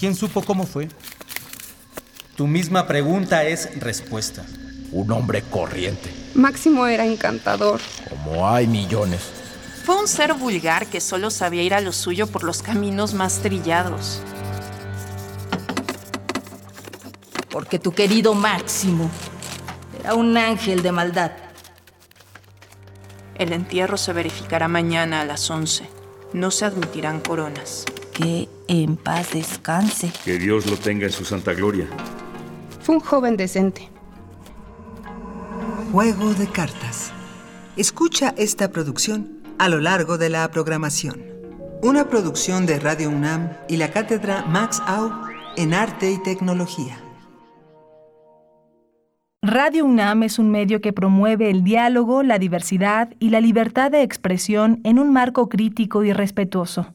¿Quién supo cómo fue? Tu misma pregunta es respuesta. Un hombre corriente. Máximo era encantador. Como hay millones. Fue un ser vulgar que solo sabía ir a lo suyo por los caminos más trillados. Porque tu querido Máximo era un ángel de maldad. El entierro se verificará mañana a las 11. No se admitirán coronas. Que en paz descanse. Que Dios lo tenga en su santa gloria. Fue un joven decente. Juego de cartas. Escucha esta producción a lo largo de la programación. Una producción de Radio UNAM y la cátedra Max Au en Arte y Tecnología. Radio UNAM es un medio que promueve el diálogo, la diversidad y la libertad de expresión en un marco crítico y respetuoso.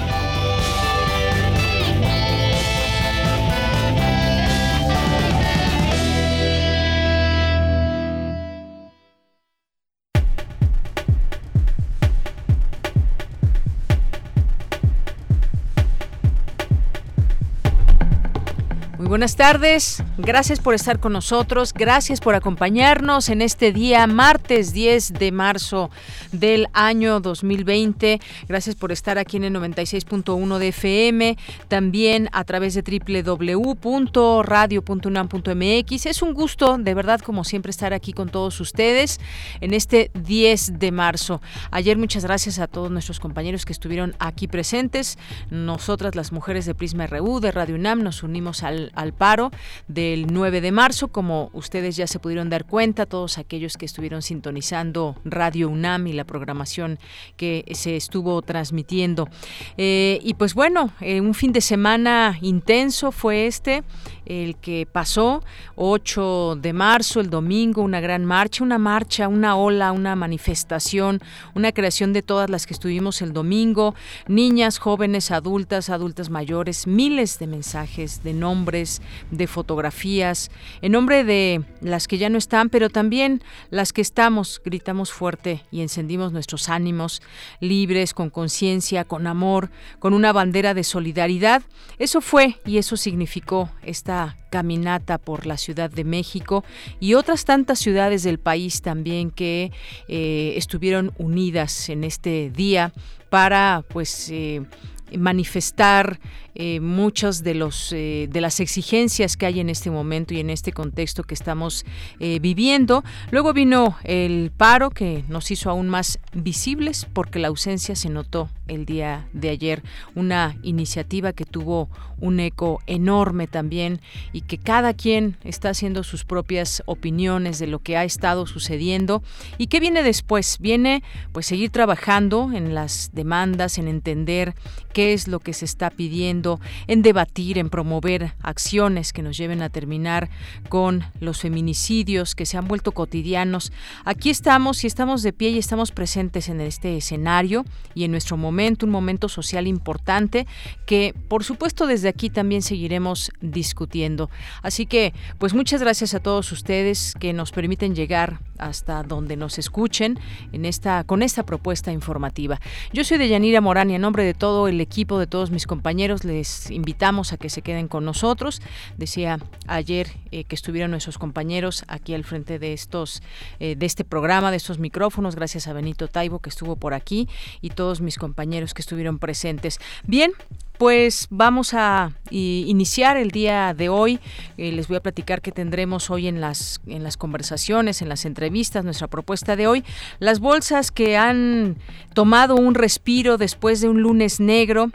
Buenas tardes, gracias por estar con nosotros, gracias por acompañarnos en este día, martes 10 de marzo del año 2020. Gracias por estar aquí en el 96.1 de FM, también a través de www.radio.unam.mx. Es un gusto, de verdad, como siempre, estar aquí con todos ustedes en este 10 de marzo. Ayer muchas gracias a todos nuestros compañeros que estuvieron aquí presentes. Nosotras, las mujeres de Prisma RU, de Radio UNAM, nos unimos al al paro del 9 de marzo. Como ustedes ya se pudieron dar cuenta, todos aquellos que estuvieron sintonizando Radio UNAM y la programación que se estuvo transmitiendo. Eh, y pues bueno, eh, un fin de semana intenso fue este el que pasó, 8 de marzo, el domingo, una gran marcha, una marcha, una ola, una manifestación, una creación de todas las que estuvimos el domingo, niñas, jóvenes, adultas, adultas mayores, miles de mensajes, de nombres, de fotografías, en nombre de las que ya no están, pero también las que estamos, gritamos fuerte y encendimos nuestros ánimos, libres, con conciencia, con amor, con una bandera de solidaridad. Eso fue y eso significó esta caminata por la Ciudad de México y otras tantas ciudades del país también que eh, estuvieron unidas en este día para pues eh, manifestar eh, muchas de los eh, de las exigencias que hay en este momento y en este contexto que estamos eh, viviendo. Luego vino el paro que nos hizo aún más visibles porque la ausencia se notó el día de ayer. Una iniciativa que tuvo un eco enorme también y que cada quien está haciendo sus propias opiniones de lo que ha estado sucediendo y qué viene después. Viene pues seguir trabajando en las demandas, en entender qué es lo que se está pidiendo en debatir, en promover acciones que nos lleven a terminar con los feminicidios que se han vuelto cotidianos. Aquí estamos y estamos de pie y estamos presentes en este escenario y en nuestro momento, un momento social importante que por supuesto desde aquí también seguiremos discutiendo. Así que pues muchas gracias a todos ustedes que nos permiten llegar hasta donde nos escuchen en esta con esta propuesta informativa. Yo soy Deyanira Morán y en nombre de todo el equipo de todos mis compañeros les invitamos a que se queden con nosotros. Decía ayer eh, que estuvieron nuestros compañeros aquí al frente de estos, eh, de este programa, de estos micrófonos, gracias a Benito Taibo que estuvo por aquí y todos mis compañeros que estuvieron presentes. Bien, pues vamos a iniciar el día de hoy. Eh, les voy a platicar que tendremos hoy en las, en las conversaciones, en las entrevistas, nuestra propuesta de hoy. Las bolsas que han tomado un respiro después de un lunes negro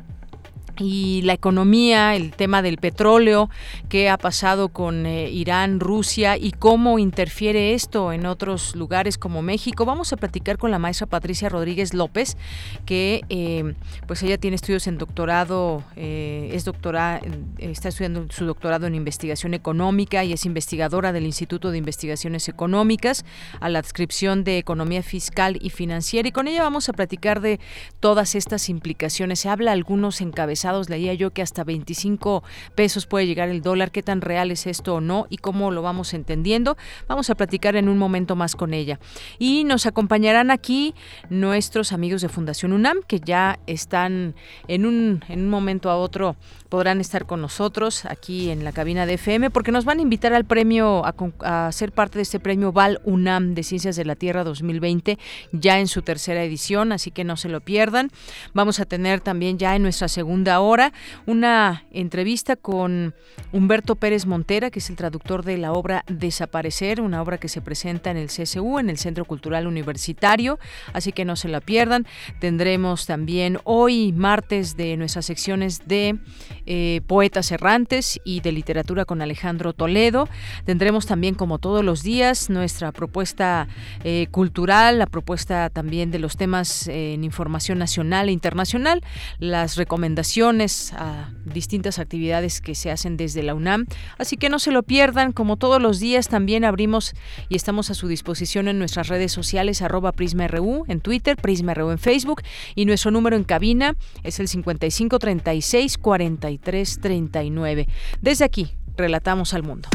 y la economía, el tema del petróleo, qué ha pasado con eh, Irán, Rusia y cómo interfiere esto en otros lugares como México. Vamos a platicar con la maestra Patricia Rodríguez López, que eh, pues ella tiene estudios en doctorado, eh, es doctora, está estudiando su doctorado en investigación económica y es investigadora del Instituto de Investigaciones Económicas a la adscripción de Economía Fiscal y Financiera y con ella vamos a platicar de todas estas implicaciones. Se habla algunos encabezados leía yo que hasta 25 pesos puede llegar el dólar, qué tan real es esto o no y cómo lo vamos entendiendo. Vamos a platicar en un momento más con ella. Y nos acompañarán aquí nuestros amigos de Fundación UNAM, que ya están en un, en un momento a otro, podrán estar con nosotros aquí en la cabina de FM, porque nos van a invitar al premio, a, a ser parte de este premio Val UNAM de Ciencias de la Tierra 2020, ya en su tercera edición, así que no se lo pierdan. Vamos a tener también ya en nuestra segunda ahora una entrevista con Humberto Pérez Montera, que es el traductor de la obra Desaparecer, una obra que se presenta en el CSU, en el Centro Cultural Universitario, así que no se la pierdan. Tendremos también hoy, martes, de nuestras secciones de eh, poetas errantes y de literatura con Alejandro Toledo. Tendremos también, como todos los días, nuestra propuesta eh, cultural, la propuesta también de los temas eh, en información nacional e internacional, las recomendaciones a distintas actividades que se hacen desde la UNAM. Así que no se lo pierdan, como todos los días también abrimos y estamos a su disposición en nuestras redes sociales, arroba PrismaRU en Twitter, PrismaRU en Facebook y nuestro número en cabina es el 5536 4339. Desde aquí, relatamos al mundo.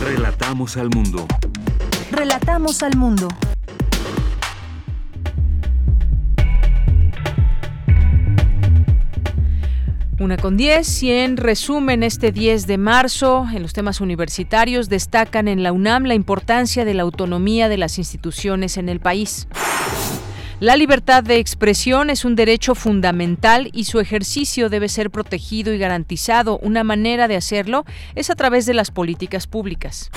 Relatamos al mundo. Relatamos al mundo. Una con diez y en resumen este 10 de marzo en los temas universitarios destacan en la UNAM la importancia de la autonomía de las instituciones en el país. La libertad de expresión es un derecho fundamental y su ejercicio debe ser protegido y garantizado. Una manera de hacerlo es a través de las políticas públicas.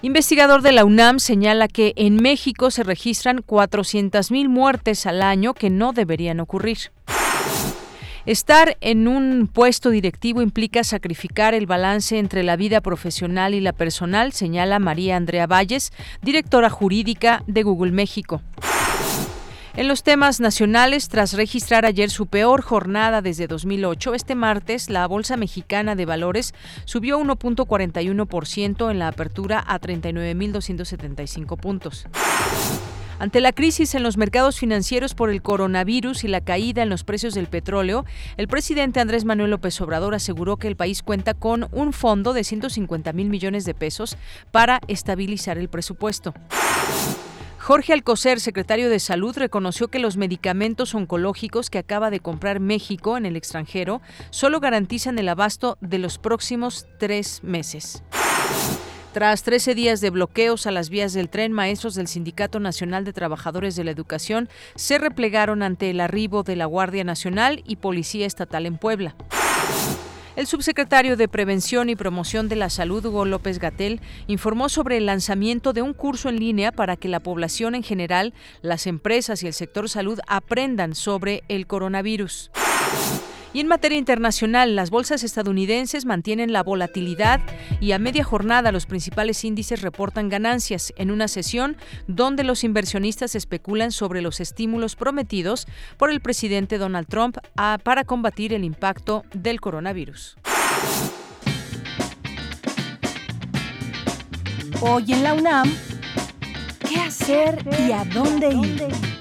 Investigador de la UNAM señala que en México se registran 400.000 muertes al año que no deberían ocurrir. Estar en un puesto directivo implica sacrificar el balance entre la vida profesional y la personal, señala María Andrea Valles, directora jurídica de Google México. En los temas nacionales, tras registrar ayer su peor jornada desde 2008, este martes la Bolsa Mexicana de Valores subió 1.41% en la apertura a 39.275 puntos. Ante la crisis en los mercados financieros por el coronavirus y la caída en los precios del petróleo, el presidente Andrés Manuel López Obrador aseguró que el país cuenta con un fondo de 150 mil millones de pesos para estabilizar el presupuesto. Jorge Alcocer, secretario de Salud, reconoció que los medicamentos oncológicos que acaba de comprar México en el extranjero solo garantizan el abasto de los próximos tres meses. Tras 13 días de bloqueos a las vías del tren, maestros del Sindicato Nacional de Trabajadores de la Educación se replegaron ante el arribo de la Guardia Nacional y Policía Estatal en Puebla. El subsecretario de Prevención y Promoción de la Salud, Hugo López Gatel, informó sobre el lanzamiento de un curso en línea para que la población en general, las empresas y el sector salud aprendan sobre el coronavirus. Y en materia internacional, las bolsas estadounidenses mantienen la volatilidad y a media jornada los principales índices reportan ganancias en una sesión donde los inversionistas especulan sobre los estímulos prometidos por el presidente Donald Trump para combatir el impacto del coronavirus. Hoy en la UNAM, ¿qué hacer y a dónde ir?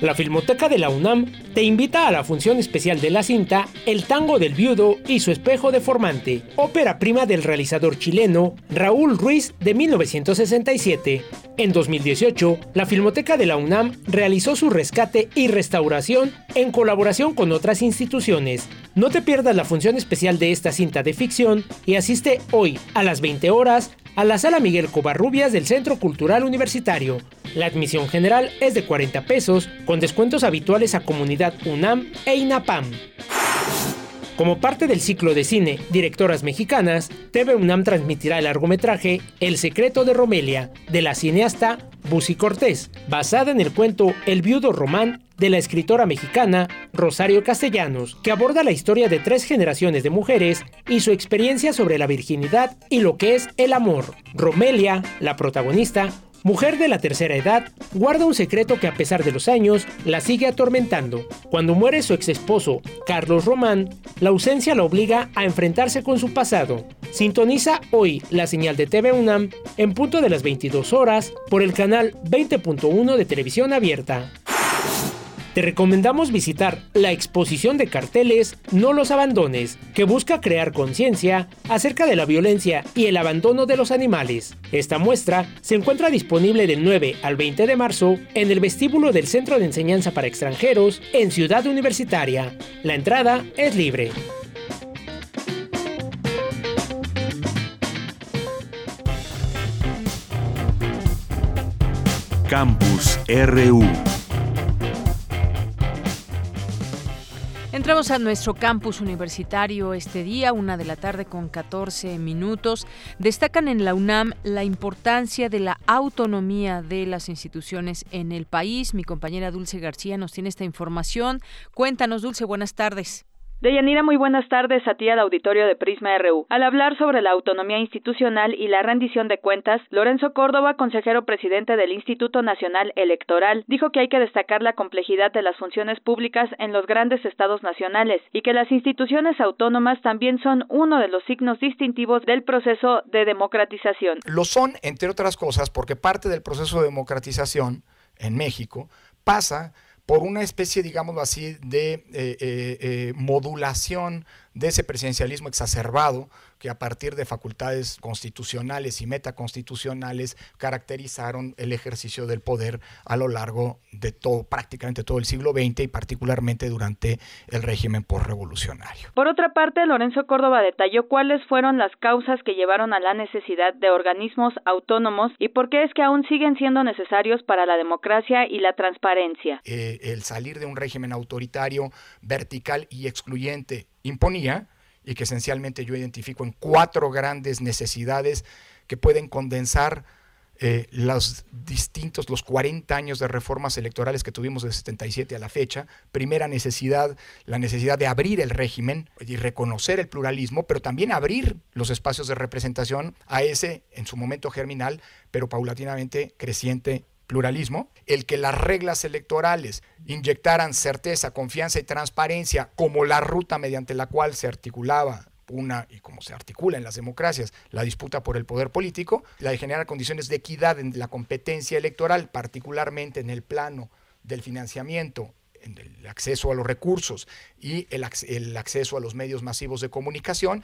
La Filmoteca de la UNAM te invita a la función especial de la cinta El tango del viudo y su espejo deformante, ópera prima del realizador chileno Raúl Ruiz de 1967. En 2018, la Filmoteca de la UNAM realizó su rescate y restauración en colaboración con otras instituciones. No te pierdas la función especial de esta cinta de ficción y asiste hoy a las 20 horas a la Sala Miguel Covarrubias del Centro Cultural Universitario. La admisión general es de 40 pesos, con descuentos habituales a Comunidad UNAM e INAPAM. Como parte del ciclo de cine Directoras Mexicanas, TV UNAM transmitirá el largometraje El secreto de Romelia, de la cineasta Busi Cortés, basada en el cuento El viudo román de la escritora mexicana Rosario Castellanos, que aborda la historia de tres generaciones de mujeres y su experiencia sobre la virginidad y lo que es el amor. Romelia, la protagonista, mujer de la tercera edad, guarda un secreto que a pesar de los años la sigue atormentando. Cuando muere su ex esposo, Carlos Román, la ausencia la obliga a enfrentarse con su pasado. Sintoniza hoy la señal de TV UNAM en punto de las 22 horas por el canal 20.1 de televisión abierta. Te recomendamos visitar la exposición de carteles No los abandones, que busca crear conciencia acerca de la violencia y el abandono de los animales. Esta muestra se encuentra disponible del 9 al 20 de marzo en el vestíbulo del Centro de Enseñanza para Extranjeros en Ciudad Universitaria. La entrada es libre. Campus RU Entramos a nuestro campus universitario este día, una de la tarde con 14 minutos. Destacan en la UNAM la importancia de la autonomía de las instituciones en el país. Mi compañera Dulce García nos tiene esta información. Cuéntanos, Dulce, buenas tardes. Deyanira, muy buenas tardes a ti al auditorio de Prisma RU. Al hablar sobre la autonomía institucional y la rendición de cuentas, Lorenzo Córdoba, consejero presidente del Instituto Nacional Electoral, dijo que hay que destacar la complejidad de las funciones públicas en los grandes estados nacionales y que las instituciones autónomas también son uno de los signos distintivos del proceso de democratización. Lo son, entre otras cosas, porque parte del proceso de democratización en México pasa por una especie, digámoslo así, de eh, eh, eh, modulación de ese presidencialismo exacerbado que a partir de facultades constitucionales y metaconstitucionales caracterizaron el ejercicio del poder a lo largo de todo, prácticamente todo el siglo XX y particularmente durante el régimen postrevolucionario. Por otra parte, Lorenzo Córdoba detalló cuáles fueron las causas que llevaron a la necesidad de organismos autónomos y por qué es que aún siguen siendo necesarios para la democracia y la transparencia. Eh, el salir de un régimen autoritario, vertical y excluyente imponía y que esencialmente yo identifico en cuatro grandes necesidades que pueden condensar eh, los distintos, los 40 años de reformas electorales que tuvimos de 77 a la fecha. Primera necesidad, la necesidad de abrir el régimen y reconocer el pluralismo, pero también abrir los espacios de representación a ese, en su momento germinal, pero paulatinamente creciente pluralismo, el que las reglas electorales inyectaran certeza, confianza y transparencia como la ruta mediante la cual se articulaba una, y como se articula en las democracias, la disputa por el poder político, la de generar condiciones de equidad en la competencia electoral, particularmente en el plano del financiamiento el acceso a los recursos y el, acceso a los medios masivos de comunicación,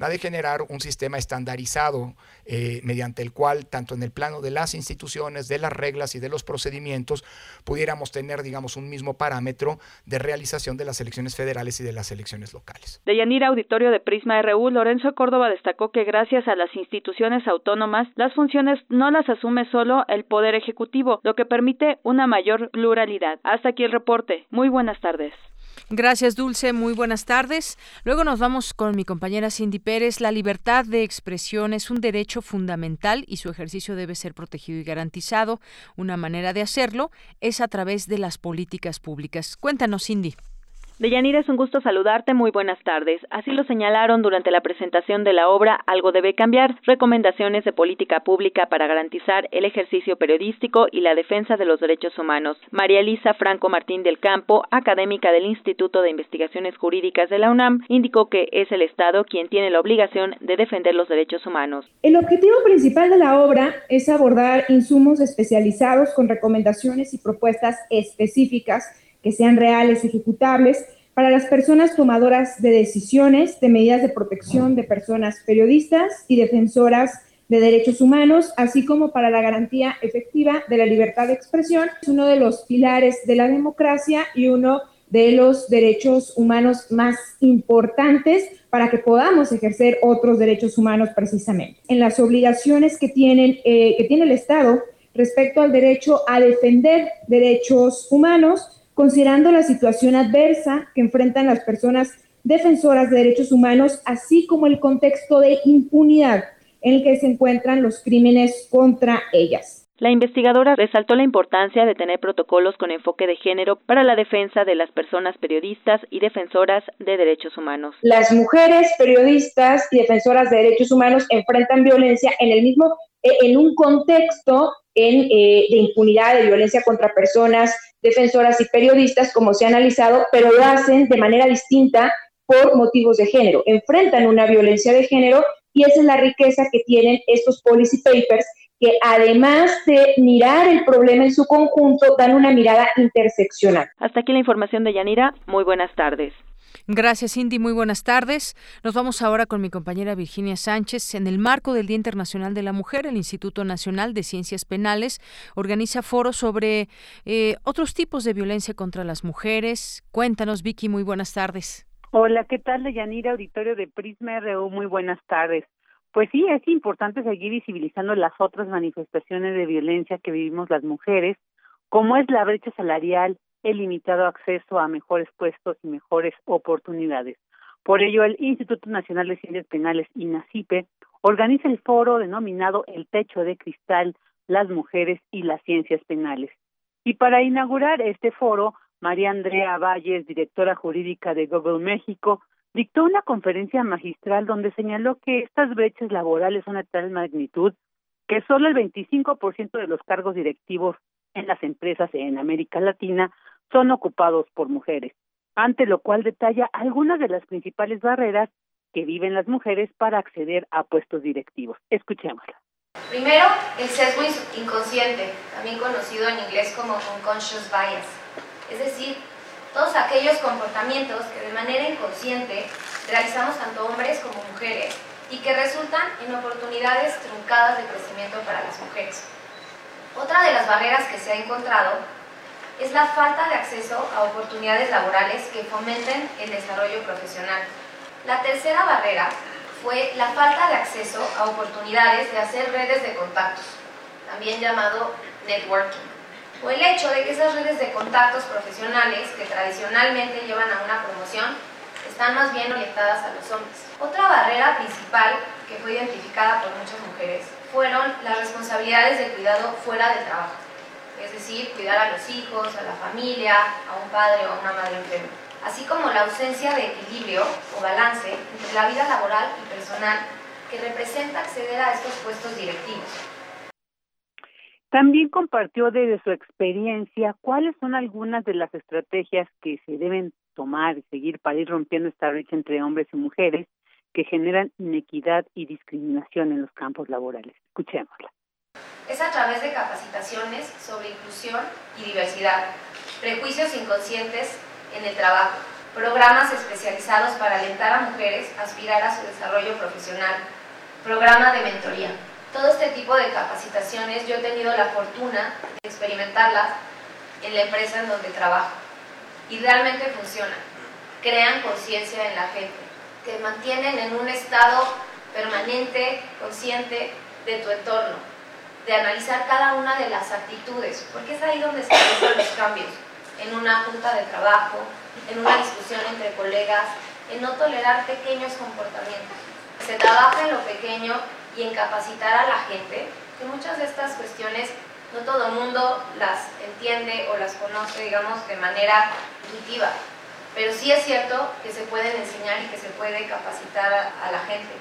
va a generar un sistema estandarizado eh, mediante el cual, tanto en el plano de las instituciones, de las reglas y de los procedimientos, pudiéramos tener, digamos, un mismo parámetro de realización de las elecciones federales y de las elecciones locales. De Yanira Auditorio de Prisma RU, Lorenzo Córdoba destacó que gracias a las instituciones autónomas, las funciones no las asume solo el Poder Ejecutivo, lo que permite una mayor pluralidad. Hasta aquí el reporte. Muy buenas tardes. Gracias, Dulce. Muy buenas tardes. Luego nos vamos con mi compañera Cindy Pérez. La libertad de expresión es un derecho fundamental y su ejercicio debe ser protegido y garantizado. Una manera de hacerlo es a través de las políticas públicas. Cuéntanos, Cindy. Deyanira, es un gusto saludarte. Muy buenas tardes. Así lo señalaron durante la presentación de la obra Algo debe cambiar, recomendaciones de política pública para garantizar el ejercicio periodístico y la defensa de los derechos humanos. María Elisa Franco Martín del Campo, académica del Instituto de Investigaciones Jurídicas de la UNAM, indicó que es el Estado quien tiene la obligación de defender los derechos humanos. El objetivo principal de la obra es abordar insumos especializados con recomendaciones y propuestas específicas que sean reales, ejecutables, para las personas tomadoras de decisiones, de medidas de protección de personas periodistas y defensoras de derechos humanos, así como para la garantía efectiva de la libertad de expresión. Es uno de los pilares de la democracia y uno de los derechos humanos más importantes para que podamos ejercer otros derechos humanos precisamente. En las obligaciones que, tienen, eh, que tiene el Estado respecto al derecho a defender derechos humanos, considerando la situación adversa que enfrentan las personas defensoras de derechos humanos, así como el contexto de impunidad en el que se encuentran los crímenes contra ellas. La investigadora resaltó la importancia de tener protocolos con enfoque de género para la defensa de las personas periodistas y defensoras de derechos humanos. Las mujeres periodistas y defensoras de derechos humanos enfrentan violencia en el mismo, en un contexto en, eh, de impunidad, de violencia contra personas, defensoras y periodistas, como se ha analizado, pero lo hacen de manera distinta por motivos de género. Enfrentan una violencia de género y esa es la riqueza que tienen estos policy papers que además de mirar el problema en su conjunto, dan una mirada interseccional. Hasta aquí la información de Yanira. Muy buenas tardes. Gracias, Cindy. Muy buenas tardes. Nos vamos ahora con mi compañera Virginia Sánchez. En el marco del Día Internacional de la Mujer, el Instituto Nacional de Ciencias Penales organiza foros sobre eh, otros tipos de violencia contra las mujeres. Cuéntanos, Vicky. Muy buenas tardes. Hola, ¿qué tal, Yanira? Auditorio de Prisma RU. Muy buenas tardes. Pues sí, es importante seguir visibilizando las otras manifestaciones de violencia que vivimos las mujeres, como es la brecha salarial, el limitado acceso a mejores puestos y mejores oportunidades. Por ello, el Instituto Nacional de Ciencias Penales, INACIPE, organiza el foro denominado El Techo de Cristal, las mujeres y las ciencias penales. Y para inaugurar este foro, María Andrea Valles, directora jurídica de Google México, dictó una conferencia magistral donde señaló que estas brechas laborales son de tal magnitud que solo el 25% de los cargos directivos en las empresas en América Latina son ocupados por mujeres, ante lo cual detalla algunas de las principales barreras que viven las mujeres para acceder a puestos directivos. Escuchémosla. Primero, el sesgo inconsciente, también conocido en inglés como unconscious bias, es decir, todos aquellos comportamientos que de manera inconsciente realizamos tanto hombres como mujeres y que resultan en oportunidades truncadas de crecimiento para las mujeres. Otra de las barreras que se ha encontrado es la falta de acceso a oportunidades laborales que fomenten el desarrollo profesional. La tercera barrera fue la falta de acceso a oportunidades de hacer redes de contactos, también llamado networking o el hecho de que esas redes de contactos profesionales que tradicionalmente llevan a una promoción están más bien orientadas a los hombres. Otra barrera principal que fue identificada por muchas mujeres fueron las responsabilidades de cuidado fuera del trabajo, es decir, cuidar a los hijos, a la familia, a un padre o a una madre enferma, así como la ausencia de equilibrio o balance entre la vida laboral y personal que representa acceder a estos puestos directivos. También compartió desde su experiencia cuáles son algunas de las estrategias que se deben tomar y seguir para ir rompiendo esta brecha entre hombres y mujeres que generan inequidad y discriminación en los campos laborales. Escuchémosla. Es a través de capacitaciones sobre inclusión y diversidad, prejuicios inconscientes en el trabajo, programas especializados para alentar a mujeres a aspirar a su desarrollo profesional, programa de mentoría. Todo este tipo de capacitaciones yo he tenido la fortuna de experimentarlas en la empresa en donde trabajo. Y realmente funcionan. Crean conciencia en la gente, te mantienen en un estado permanente, consciente de tu entorno, de analizar cada una de las actitudes, porque es ahí donde se realizan los cambios, en una junta de trabajo, en una discusión entre colegas, en no tolerar pequeños comportamientos. Se trabaja en lo pequeño y en capacitar a la gente, que muchas de estas cuestiones no todo el mundo las entiende o las conoce, digamos, de manera intuitiva, pero sí es cierto que se pueden enseñar y que se puede capacitar a, a la gente.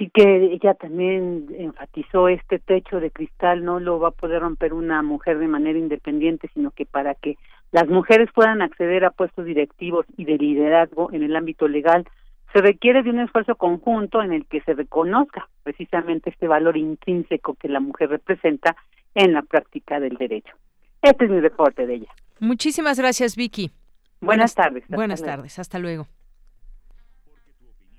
Así que ella también enfatizó este techo de cristal no lo va a poder romper una mujer de manera independiente, sino que para que las mujeres puedan acceder a puestos directivos y de liderazgo en el ámbito legal, se requiere de un esfuerzo conjunto en el que se reconozca precisamente este valor intrínseco que la mujer representa en la práctica del derecho. Este es mi reporte de ella. Muchísimas gracias, Vicky. Buenas, tardes. Buenas tardes. Hasta luego.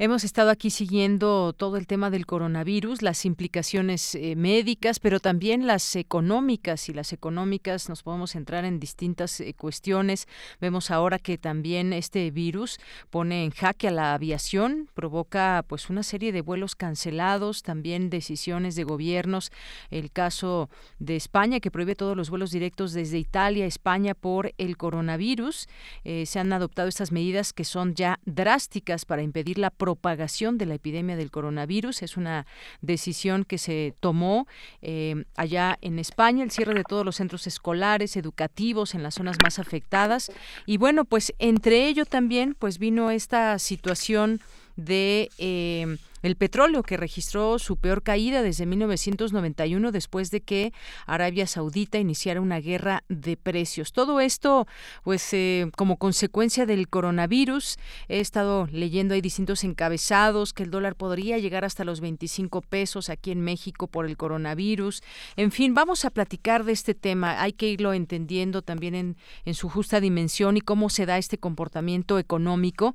Hemos estado aquí siguiendo todo el tema del coronavirus, las implicaciones eh, médicas, pero también las económicas. Y las económicas nos podemos entrar en distintas eh, cuestiones. Vemos ahora que también este virus pone en jaque a la aviación, provoca pues una serie de vuelos cancelados, también decisiones de gobiernos. El caso de España que prohíbe todos los vuelos directos desde Italia a España por el coronavirus. Eh, se han adoptado estas medidas que son ya drásticas para impedir la propagación de la epidemia del coronavirus. Es una decisión que se tomó eh, allá en España, el cierre de todos los centros escolares, educativos en las zonas más afectadas. Y bueno, pues entre ello también pues vino esta situación de eh, el petróleo que registró su peor caída desde 1991 después de que Arabia Saudita iniciara una guerra de precios. Todo esto, pues, eh, como consecuencia del coronavirus, he estado leyendo hay distintos encabezados que el dólar podría llegar hasta los 25 pesos aquí en México por el coronavirus. En fin, vamos a platicar de este tema. Hay que irlo entendiendo también en, en su justa dimensión y cómo se da este comportamiento económico.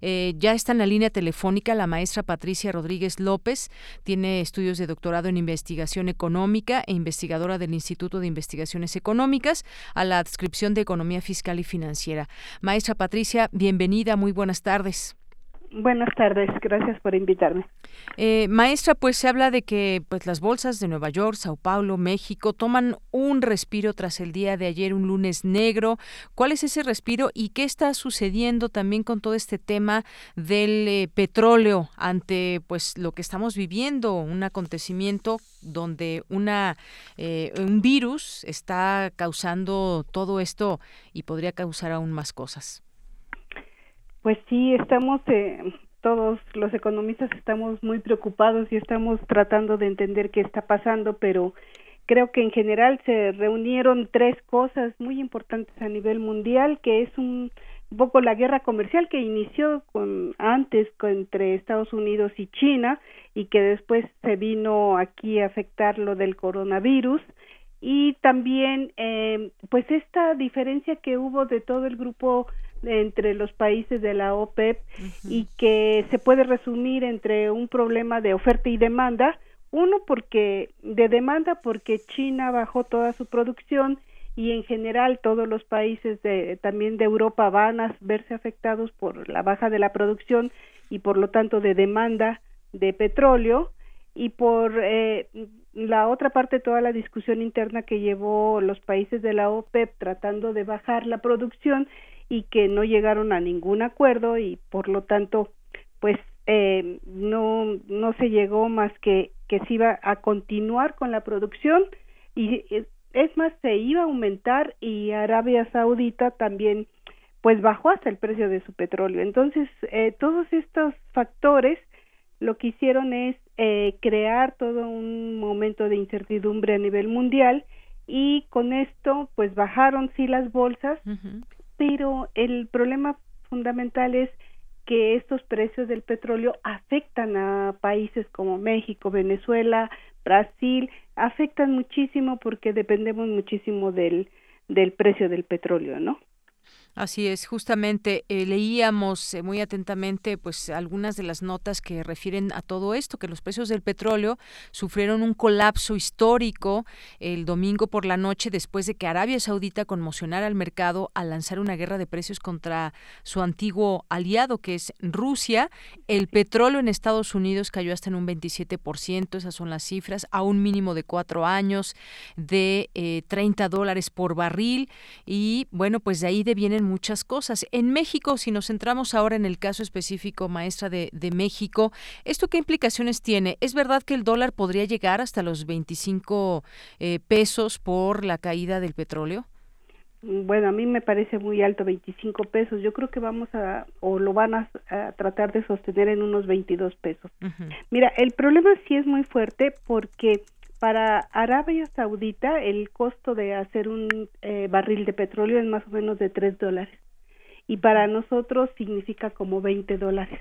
Eh, ya está en la línea telefónica la maestra Patricia Rodríguez López. Tiene estudios de doctorado en investigación económica e investigadora del Instituto de Investigaciones Económicas a la adscripción de Economía Fiscal y Financiera. Maestra Patricia, bienvenida, muy buenas tardes. Buenas tardes, gracias por invitarme. Eh, maestra, pues se habla de que pues las bolsas de Nueva York, Sao Paulo, México toman un respiro tras el día de ayer, un lunes negro. ¿Cuál es ese respiro y qué está sucediendo también con todo este tema del eh, petróleo ante pues lo que estamos viviendo, un acontecimiento donde una eh, un virus está causando todo esto y podría causar aún más cosas? Pues sí, estamos, eh, todos los economistas estamos muy preocupados y estamos tratando de entender qué está pasando, pero creo que en general se reunieron tres cosas muy importantes a nivel mundial, que es un, poco la guerra comercial que inició con, antes entre Estados Unidos y China y que después se vino aquí a afectar lo del coronavirus. Y también eh, pues esta diferencia que hubo de todo el grupo entre los países de la OPEP y que se puede resumir entre un problema de oferta y demanda, uno porque de demanda porque China bajó toda su producción y en general todos los países de, también de Europa van a verse afectados por la baja de la producción y por lo tanto de demanda de petróleo. Y por eh, la otra parte toda la discusión interna que llevó los países de la OPEP tratando de bajar la producción y que no llegaron a ningún acuerdo y por lo tanto pues eh, no no se llegó más que que se iba a continuar con la producción y es más se iba a aumentar y Arabia Saudita también pues bajó hasta el precio de su petróleo. Entonces eh, todos estos factores lo que hicieron es eh, crear todo un momento de incertidumbre a nivel mundial y con esto pues bajaron sí las bolsas pero el problema fundamental es que estos precios del petróleo afectan a países como México, Venezuela, Brasil, afectan muchísimo porque dependemos muchísimo del, del precio del petróleo, ¿no? Así es, justamente eh, leíamos eh, muy atentamente pues algunas de las notas que refieren a todo esto, que los precios del petróleo sufrieron un colapso histórico el domingo por la noche después de que Arabia Saudita conmocionara al mercado al lanzar una guerra de precios contra su antiguo aliado que es Rusia. El petróleo en Estados Unidos cayó hasta en un 27%, esas son las cifras, a un mínimo de cuatro años, de eh, 30 dólares por barril y bueno, pues de ahí devienen muchas cosas. En México, si nos centramos ahora en el caso específico, maestra de, México, ¿esto qué implicaciones tiene? ¿Es verdad que el dólar podría llegar hasta los 25 eh, pesos por la caída del petróleo? Bueno, a mí me parece muy alto, 25 pesos. Yo creo que vamos a, o lo van a, tratar de sostener en unos 22 pesos. Mira, el problema sí es muy fuerte porque para Arabia Saudita el costo de hacer un eh, barril de petróleo es más o menos de 3 dólares y para nosotros significa como 20 dólares.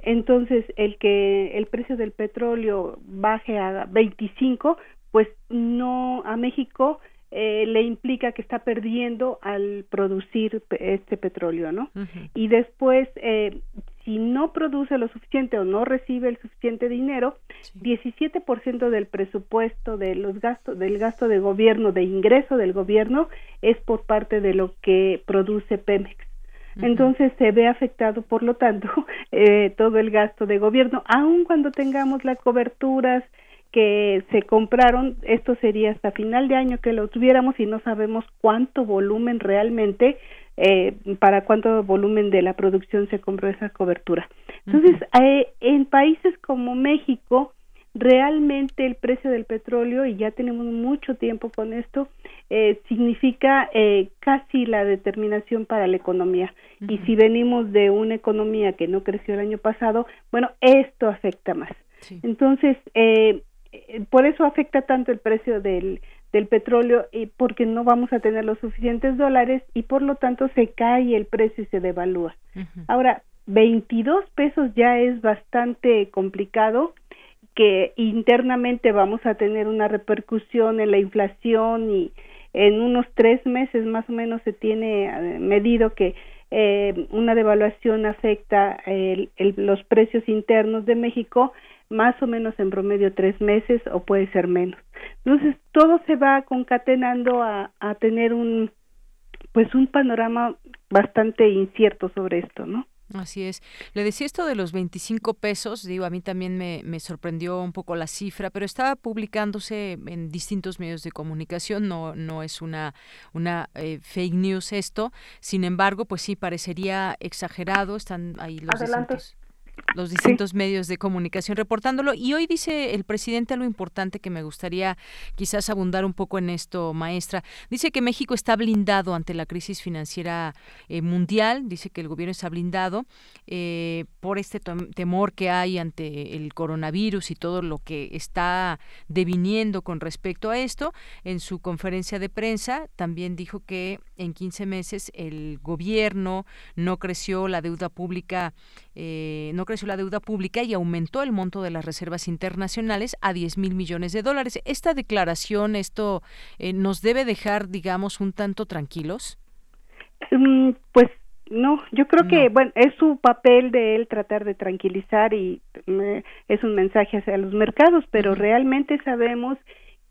Entonces, el que el precio del petróleo baje a 25, pues no a México eh, le implica que está perdiendo al producir este petróleo, ¿no? Y después, eh, si no produce lo suficiente o no recibe el suficiente dinero, 17% del presupuesto de los gastos del gasto de gobierno, de ingreso del gobierno es por parte de lo que produce Pemex. Entonces se ve afectado, por lo tanto, eh, todo el gasto de gobierno, aun cuando tengamos las coberturas que se compraron, esto sería hasta final de año que lo tuviéramos y no sabemos cuánto volumen realmente, eh, para cuánto volumen de la producción se compró esa cobertura. Entonces, eh, en países como México, realmente el precio del petróleo, y ya tenemos mucho tiempo con esto, eh, significa eh, casi la determinación para la economía. Y si venimos de una economía que no creció el año pasado, bueno, esto afecta más. Entonces, eh, eh, por eso afecta tanto el precio del, del petróleo y porque no vamos a tener los suficientes dólares y por lo tanto se cae el precio y se devalúa. Ahora, 22 pesos ya es bastante complicado que internamente vamos a tener una repercusión en la inflación y en unos tres meses más o menos se tiene eh, medido que eh, una devaluación afecta el, los precios internos de México más o menos en promedio tres meses o puede ser menos. Entonces todo se va concatenando a, a tener un pues un panorama bastante incierto sobre esto, ¿no? Así es. Le decía esto de los 25 pesos, digo, a mí también me, me, sorprendió un poco la cifra, pero estaba publicándose en distintos medios de comunicación, no, no es una, una eh, fake news esto, sin embargo, pues sí, parecería exagerado, están ahí los distintos los distintos medios de comunicación reportándolo. Y hoy dice el presidente algo importante que me gustaría quizás abundar un poco en esto, maestra. Dice que México está blindado ante la crisis financiera eh, mundial, dice que el gobierno está blindado eh, por este temor que hay ante el coronavirus y todo lo que está deviniendo con respecto a esto. En su conferencia de prensa también dijo que en 15 meses el gobierno no creció la deuda pública, eh, no creció la deuda pública y aumentó el monto de las reservas internacionales a 10 mil millones de dólares. ¿Esta declaración, esto eh, nos debe dejar, digamos, un tanto tranquilos? Mm, pues no, yo creo que bueno es su papel de él tratar de tranquilizar y mm, es un mensaje hacia los mercados, pero realmente sabemos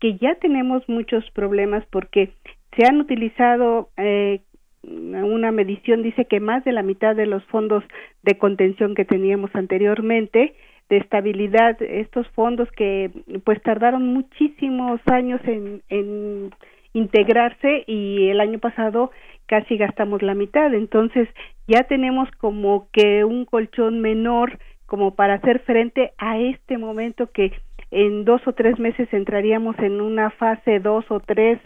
que ya tenemos muchos problemas porque se han utilizado eh, una medición dice que más de la mitad de los fondos de contención que teníamos anteriormente de estabilidad estos fondos que pues tardaron muchísimos años en, en integrarse y el año pasado casi gastamos la mitad. Entonces ya tenemos como que un colchón menor como para hacer frente a este momento que en dos o tres meses entraríamos en una fase dos o tres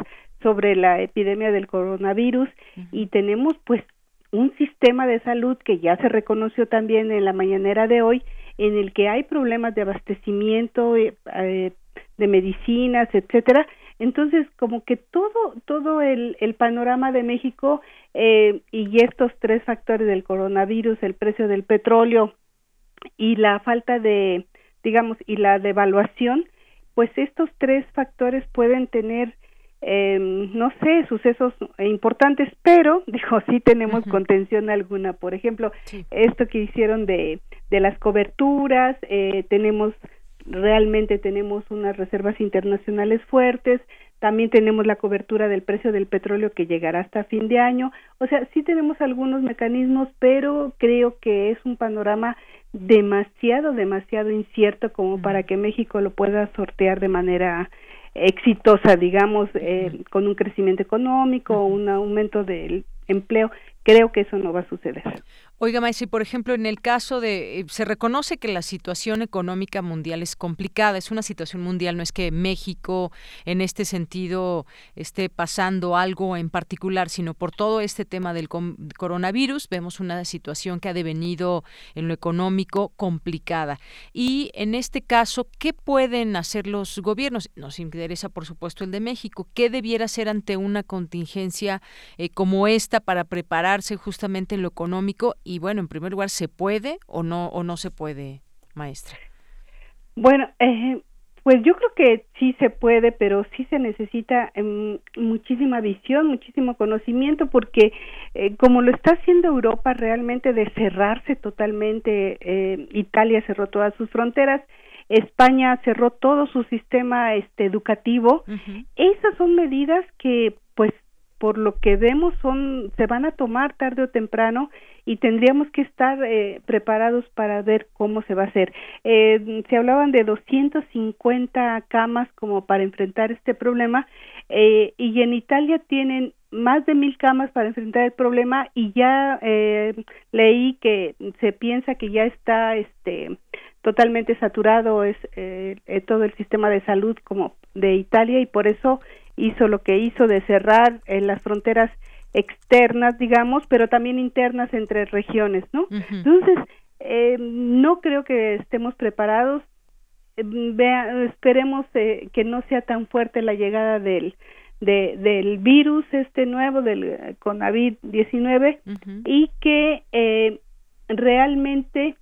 sobre la epidemia del coronavirus y tenemos pues un sistema de salud que ya se reconoció también en la mañanera de hoy en el que hay problemas de abastecimiento eh, eh, de medicinas etcétera. Entonces como que todo todo el, el panorama de México eh, y estos tres factores del coronavirus el precio del petróleo y la falta de digamos y la devaluación pues estos tres factores pueden tener eh, no sé, sucesos importantes, pero, dijo, sí tenemos contención alguna. Por ejemplo, esto que hicieron de, de las coberturas, eh, tenemos, realmente tenemos unas reservas internacionales fuertes, también tenemos la cobertura del precio del petróleo que llegará hasta fin de año. O sea, sí tenemos algunos mecanismos, pero creo que es un panorama demasiado, demasiado incierto como para que México lo pueda sortear de manera exitosa, digamos, eh, con un crecimiento económico, un aumento del empleo. Creo que eso no va a suceder. Oiga, Maestri, por ejemplo, en el caso de, eh, se reconoce que la situación económica mundial es complicada, es una situación mundial, no es que México en este sentido esté pasando algo en particular, sino por todo este tema del coronavirus, vemos una situación que ha devenido en lo económico complicada. Y en este caso, ¿qué pueden hacer los gobiernos? Nos interesa, por supuesto, el de México. ¿Qué debiera hacer ante una contingencia eh, como esta para prepararse justamente en lo económico? Bueno, en primer lugar, ¿se puede o no o no se puede, maestra? Bueno, eh, Pues yo creo que sí se puede, pero sí se necesita em, muchísima visión, muchísimo conocimiento, porque eh, como lo está haciendo Europa realmente de cerrarse totalmente, eh, Italia cerró todas sus fronteras, España cerró todo su sistema este, educativo, esas son medidas que pues por lo que vemos son se van a tomar tarde o temprano y tendríamos que estar eh, preparados para ver cómo se va a hacer. Eh, se hablaban de 250 camas como para enfrentar este problema eh, y en Italia tienen más de mil camas para enfrentar el problema y ya eh, leí que se piensa que ya está este totalmente saturado es eh, todo el sistema de salud como de Italia y por eso hizo lo que hizo de cerrar en las fronteras externas, digamos, pero también internas entre regiones, ¿no? Entonces, eh, no creo que estemos preparados. Eh, vea, esperemos eh, que no sea tan fuerte la llegada del de, del virus este nuevo del eh, COVID-19 y que eh, realmente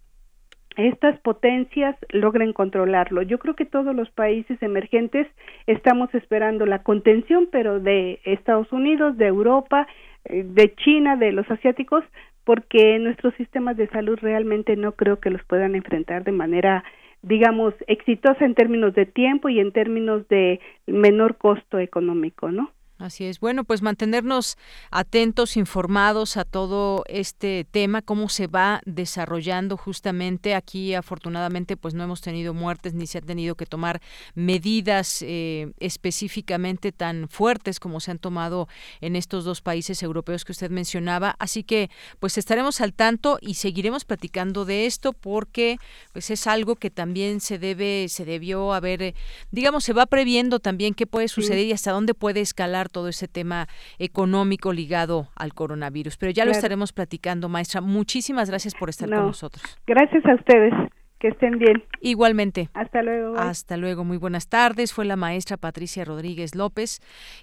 estas potencias logren controlarlo. Yo creo que todos los países emergentes estamos esperando la contención, pero de Estados Unidos, de Europa, eh, de China, de los asiáticos, porque nuestros sistemas de salud realmente no creo que los puedan enfrentar de manera digamos exitosa en términos de tiempo y en términos de menor costo económico, ¿no? Así es. Bueno, pues mantenernos atentos, informados a todo este tema, cómo se va desarrollando justamente aquí. Afortunadamente, pues no hemos tenido muertes ni se ha tenido que tomar medidas eh, específicamente tan fuertes como se han tomado en estos dos países europeos que usted mencionaba. Así que, pues estaremos al tanto y seguiremos platicando de esto porque, pues es algo que también se debe, se debió haber, eh, digamos, se va previendo también qué puede suceder y hasta dónde puede escalar todo ese tema económico ligado al coronavirus. Pero ya lo estaremos platicando, maestra. Muchísimas gracias por estar con nosotros. Gracias a ustedes. Que estén bien. Igualmente. Hasta luego. Hasta luego. Muy buenas tardes. Fue la maestra Patricia Rodríguez López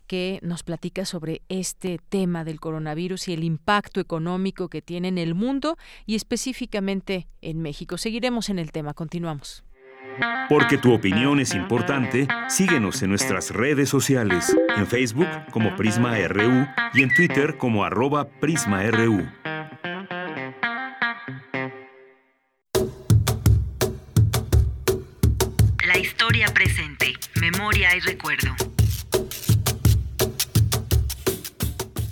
que nos platica sobre este tema del coronavirus y el impacto económico que tiene en el mundo y específicamente en México. Seguiremos en el tema. Continuamos. Porque tu opinión es importante, síguenos en nuestras redes sociales, en Facebook como Prisma RU y en Twitter como arroba PrismaRU. La historia presente, memoria y recuerdo.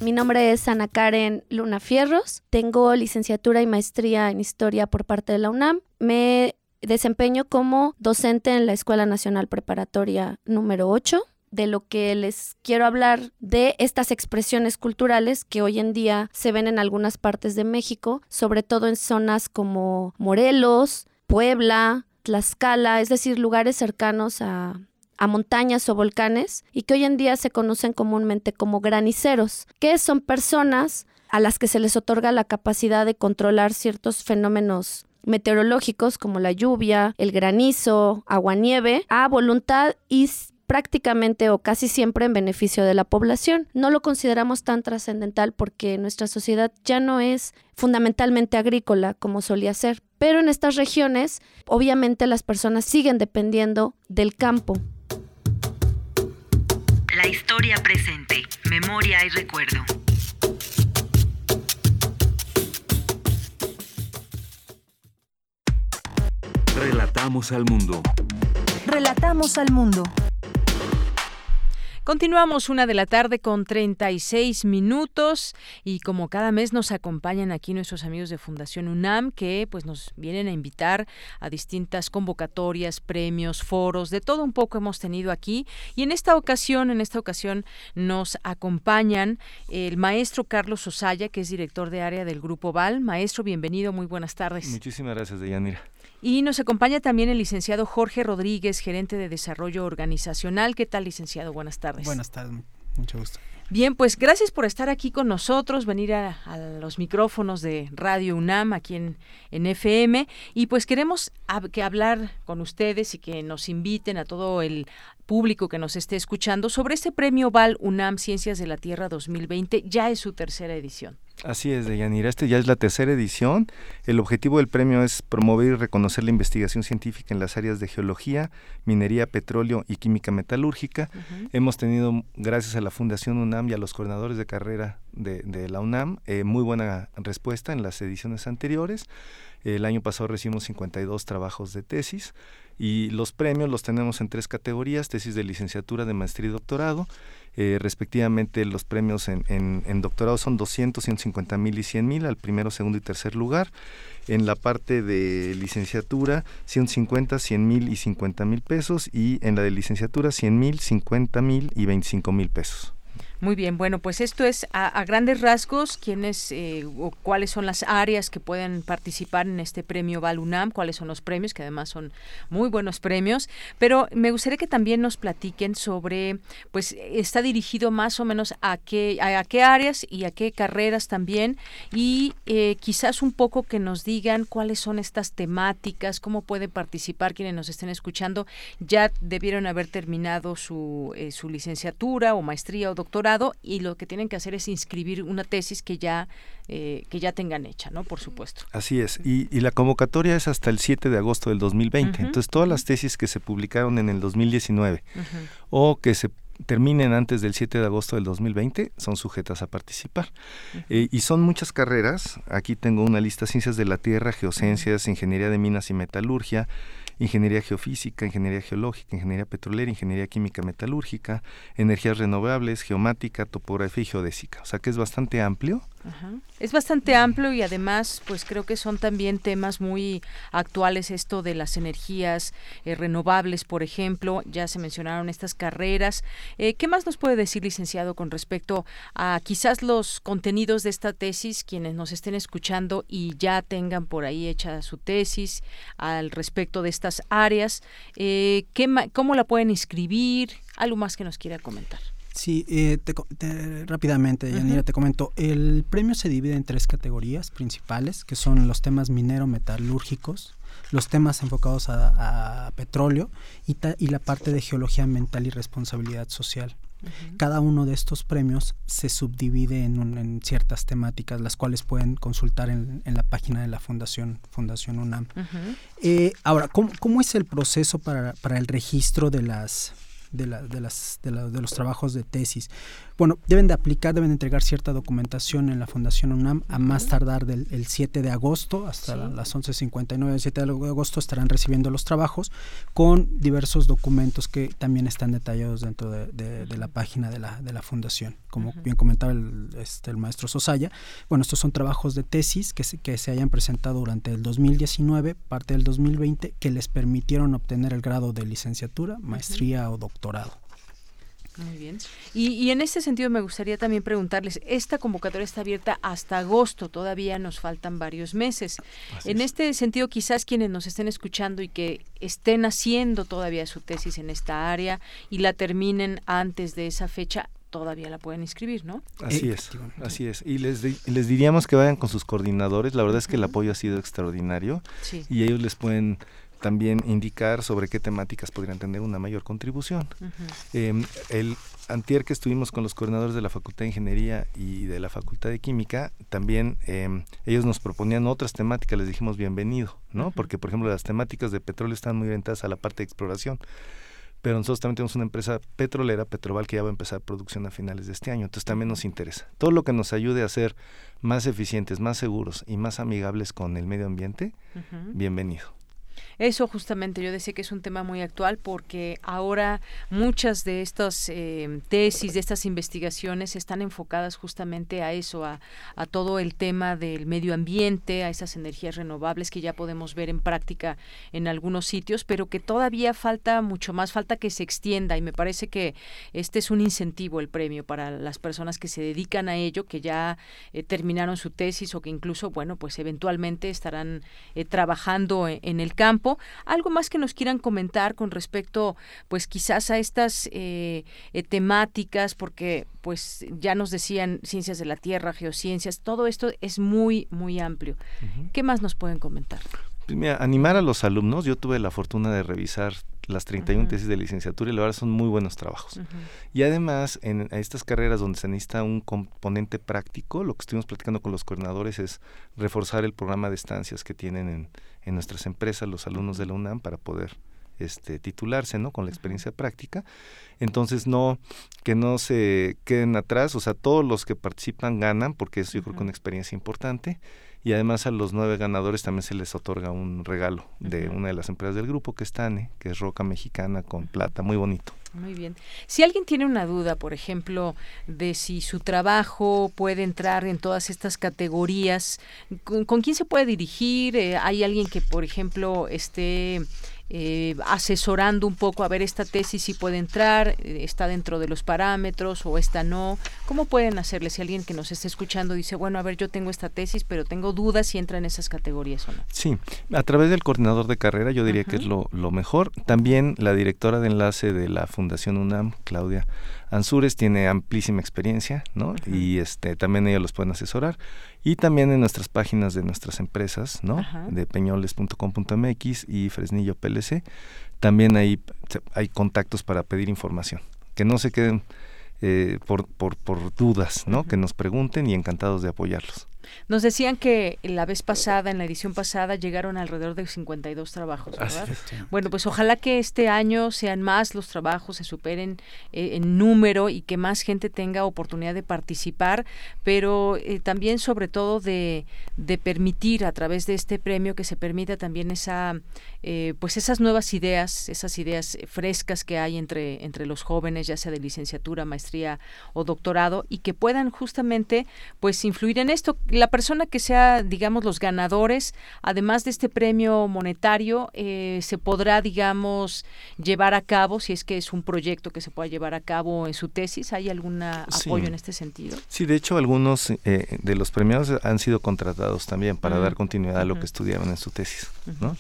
Mi nombre es Ana Karen Luna Fierros, tengo licenciatura y maestría en historia por parte de la UNAM. Me desempeño como docente en la Escuela Nacional Preparatoria número 8 de lo que les quiero hablar de estas expresiones culturales que hoy en día se ven en algunas partes de México, sobre todo en zonas como Morelos, Puebla, Tlaxcala, es decir, lugares cercanos a, a montañas o volcanes y que hoy en día se conocen comúnmente como graniceros, que son personas a las que se les otorga la capacidad de controlar ciertos fenómenos meteorológicos como la lluvia, el granizo, agua-nieve, a voluntad y prácticamente o casi siempre en beneficio de la población. No lo consideramos tan trascendental porque nuestra sociedad ya no es fundamentalmente agrícola como solía ser, pero en estas regiones obviamente las personas siguen dependiendo del campo. La historia presente, memoria y recuerdo. Relatamos al mundo. Relatamos al mundo. Continuamos una de la tarde con 36 minutos y como cada mes nos acompañan aquí nuestros amigos de Fundación UNAM que pues nos vienen a invitar a distintas convocatorias, premios, foros, de todo un poco hemos tenido aquí y en esta ocasión, en esta ocasión nos acompañan el maestro Carlos Osaya que es director de área del Grupo Val. Maestro, bienvenido, muy buenas tardes. Muchísimas gracias, Deyanira. Y nos acompaña también el licenciado Jorge Rodríguez, gerente de desarrollo organizacional. ¿Qué tal, licenciado? Buenas tardes. Buenas tardes, mucho gusto. Bien, pues gracias por estar aquí con nosotros, venir a, a los micrófonos de Radio UNAM aquí en, en FM y pues queremos que hablar con ustedes y que nos inviten a todo el público que nos esté escuchando sobre este premio Val UNAM Ciencias de la Tierra 2020, ya es su tercera edición. Así es, Deyanira. Este ya es la tercera edición. El objetivo del premio es promover y reconocer la investigación científica en las áreas de geología, minería, petróleo y química metalúrgica. Hemos tenido, gracias a la Fundación UNAM y a los coordinadores de carrera de, la UNAM, eh, muy buena respuesta en las ediciones anteriores. El año pasado recibimos 52 trabajos de tesis y los premios los tenemos en tres categorías, tesis de licenciatura, de maestría y doctorado. Eh, respectivamente los premios en, en, doctorado son 200, 150 mil y 100 mil al primero, segundo y tercer lugar. En la parte de licenciatura, 150, 100 mil y 50 mil pesos. Y en la de licenciatura, 100 mil, 50 mil y 25 mil pesos. Muy bien, bueno, pues esto es a, grandes rasgos quiénes eh, o cuáles son las áreas que pueden participar en este premio Balunam, cuáles son los premios, que además son muy buenos premios, pero me gustaría que también nos platiquen sobre, pues está dirigido más o menos a qué, a, qué áreas y a qué carreras también, y eh, quizás un poco que nos digan cuáles son estas temáticas, cómo pueden participar quienes nos estén escuchando, ya debieron haber terminado su, eh, su licenciatura o maestría o doctorado, y lo que tienen que hacer es inscribir una tesis que ya eh, que ya tengan hecha, ¿no? Por supuesto. Así es. Y, la convocatoria es hasta el 7 de agosto del 2020. Entonces, todas las tesis que se publicaron en el 2019 o que se terminen antes del 7 de agosto del 2020 son sujetas a participar. Eh, y son muchas carreras. Aquí tengo una lista, ciencias de la tierra, geociencias, ingeniería de minas y metalurgia, ingeniería geofísica, ingeniería geológica, ingeniería petrolera, ingeniería química metalúrgica, energías renovables, geomática, topografía y geodésica. O sea que es bastante amplio es bastante amplio y además, pues creo que son también temas muy actuales esto de las energías eh, renovables, por ejemplo. Ya se mencionaron estas carreras. Eh, ¿Qué más nos puede decir, licenciado, con respecto a quizás los contenidos de esta tesis, quienes nos estén escuchando y ya tengan por ahí hecha su tesis al respecto de estas áreas? Eh, ¿qué ¿Cómo la pueden inscribir? Algo más que nos quiera comentar. Sí, eh, rápidamente, Yanira, te comento. El premio se divide en tres categorías principales, que son los temas minero-metalúrgicos, los temas enfocados a, petróleo y, y, la parte de geología ambiental y responsabilidad social. Cada uno de estos premios se subdivide en, ciertas temáticas, las cuales pueden consultar en, la página de la Fundación, Fundación UNAM. Eh, ahora, ¿cómo, ¿cómo, es el proceso para, para el registro de las de, la, de, las, de, de, los trabajos de tesis. Bueno, deben de aplicar, deben de entregar cierta documentación en la Fundación UNAM a más tardar del el 7 de agosto, hasta las 11.59 del 7 de agosto estarán recibiendo los trabajos con diversos documentos que también están detallados dentro de, la página de la, de la Fundación. Como bien comentaba el, este, el maestro Sosaya, bueno, estos son trabajos de tesis que se, que se hayan presentado durante el 2019, parte del 2020, que les permitieron obtener el grado de licenciatura, maestría o doctorado. Muy bien. Y, en este sentido me gustaría también preguntarles, esta convocatoria está abierta hasta agosto, todavía nos faltan varios meses. en este sentido, quizás quienes nos estén escuchando y que estén haciendo todavía su tesis en esta área y la terminen antes de esa fecha, todavía la pueden inscribir, ¿no? Así es, así es. Y les, les diríamos que vayan con sus coordinadores, la verdad es que el apoyo ha sido extraordinario y ellos les pueden también indicar sobre qué temáticas podrían tener una mayor contribución. Em, el antier que estuvimos con los coordinadores de la Facultad de Ingeniería y de la Facultad de Química, también em, ellos nos proponían otras temáticas, les dijimos bienvenido, ¿no? Porque, por ejemplo, las temáticas de petróleo están muy orientadas a la parte de exploración pero nosotros también tenemos una empresa petrolera, Petroval, que ya va a empezar producción a finales de este año, entonces también nos interesa. Todo lo que nos ayude a ser más eficientes, más seguros y más amigables con el medio ambiente, bienvenido. Eso justamente yo decía que es un tema muy actual porque ahora muchas de estas eh, tesis, de estas investigaciones están enfocadas justamente a eso, a, todo el tema del medio ambiente, a esas energías renovables que ya podemos ver en práctica en algunos sitios, pero que todavía falta mucho más, falta que se extienda y me parece que este es un incentivo el premio para las personas que se dedican a ello, que ya eh, terminaron su tesis o que incluso, bueno, pues eventualmente estarán eh, trabajando en el campo algo más que nos quieran comentar con respecto, pues quizás a estas eh, eh, temáticas, porque pues ya nos decían ciencias de la tierra, geociencias, todo esto es muy, muy amplio. ¿Qué más nos pueden comentar? Pues mira, animar a los alumnos. Yo tuve la fortuna de revisar las 31 tesis de licenciatura y la verdad son muy buenos trabajos. Y además, en estas carreras donde se necesita un componente práctico, lo que estuvimos platicando con los coordinadores es reforzar el programa de estancias que tienen en, en nuestras empresas los alumnos de la UNAM para poder este, titularse, ¿no? Con la experiencia práctica. Entonces, no, que no se queden atrás, o sea, todos los que participan ganan, porque eso yo creo que es una experiencia importante. Y además a los nueve ganadores también se les otorga un regalo de una de las empresas del grupo, que es TANE, que es roca mexicana con plata, muy bonito. Muy bien. Si alguien tiene una duda, por ejemplo, de si su trabajo puede entrar en todas estas categorías, ¿con, quién se puede dirigir? Eh, ¿Hay alguien que, por ejemplo, esté eh, asesorando un poco a ver esta tesis si puede entrar, eh, está dentro de los parámetros o esta no. ¿Cómo pueden hacerle si alguien que nos esté escuchando dice, bueno, a ver, yo tengo esta tesis, pero tengo dudas si entra en esas categorías o no? Sí, a través del coordinador de carrera yo diría que es lo, lo mejor. También la directora de enlace de la Fundación UNAM, Claudia Ansures, tiene amplísima experiencia, ¿no? Y este también ellos los pueden asesorar. Y también en nuestras páginas de nuestras empresas, ¿no? De peñoles.com.mx y Fresnillo PLC, también hay, hay contactos para pedir información. Que no se queden eh, por, por, por, dudas, ¿no? Que nos pregunten y encantados de apoyarlos. Nos decían que la vez pasada, en la edición pasada, llegaron alrededor de 52 trabajos, ¿verdad? Bueno, pues ojalá que este año sean más los trabajos, se superen eh, en número y que más gente tenga oportunidad de participar, pero eh, también sobre todo de, de, permitir a través de este premio que se permita también esa, eh, pues esas nuevas ideas, esas ideas frescas que hay entre, entre los jóvenes, ya sea de licenciatura, maestría o doctorado, y que puedan justamente pues influir en esto la persona que sea, digamos, los ganadores, además de este premio monetario, eh, se podrá, digamos, llevar a cabo, si es que es un proyecto que se pueda llevar a cabo en su tesis. ¿Hay algún apoyo en este sentido? Sí, de hecho, algunos eh, de los premiados han sido contratados también para dar continuidad a lo que estudiaban en su tesis, ¿no?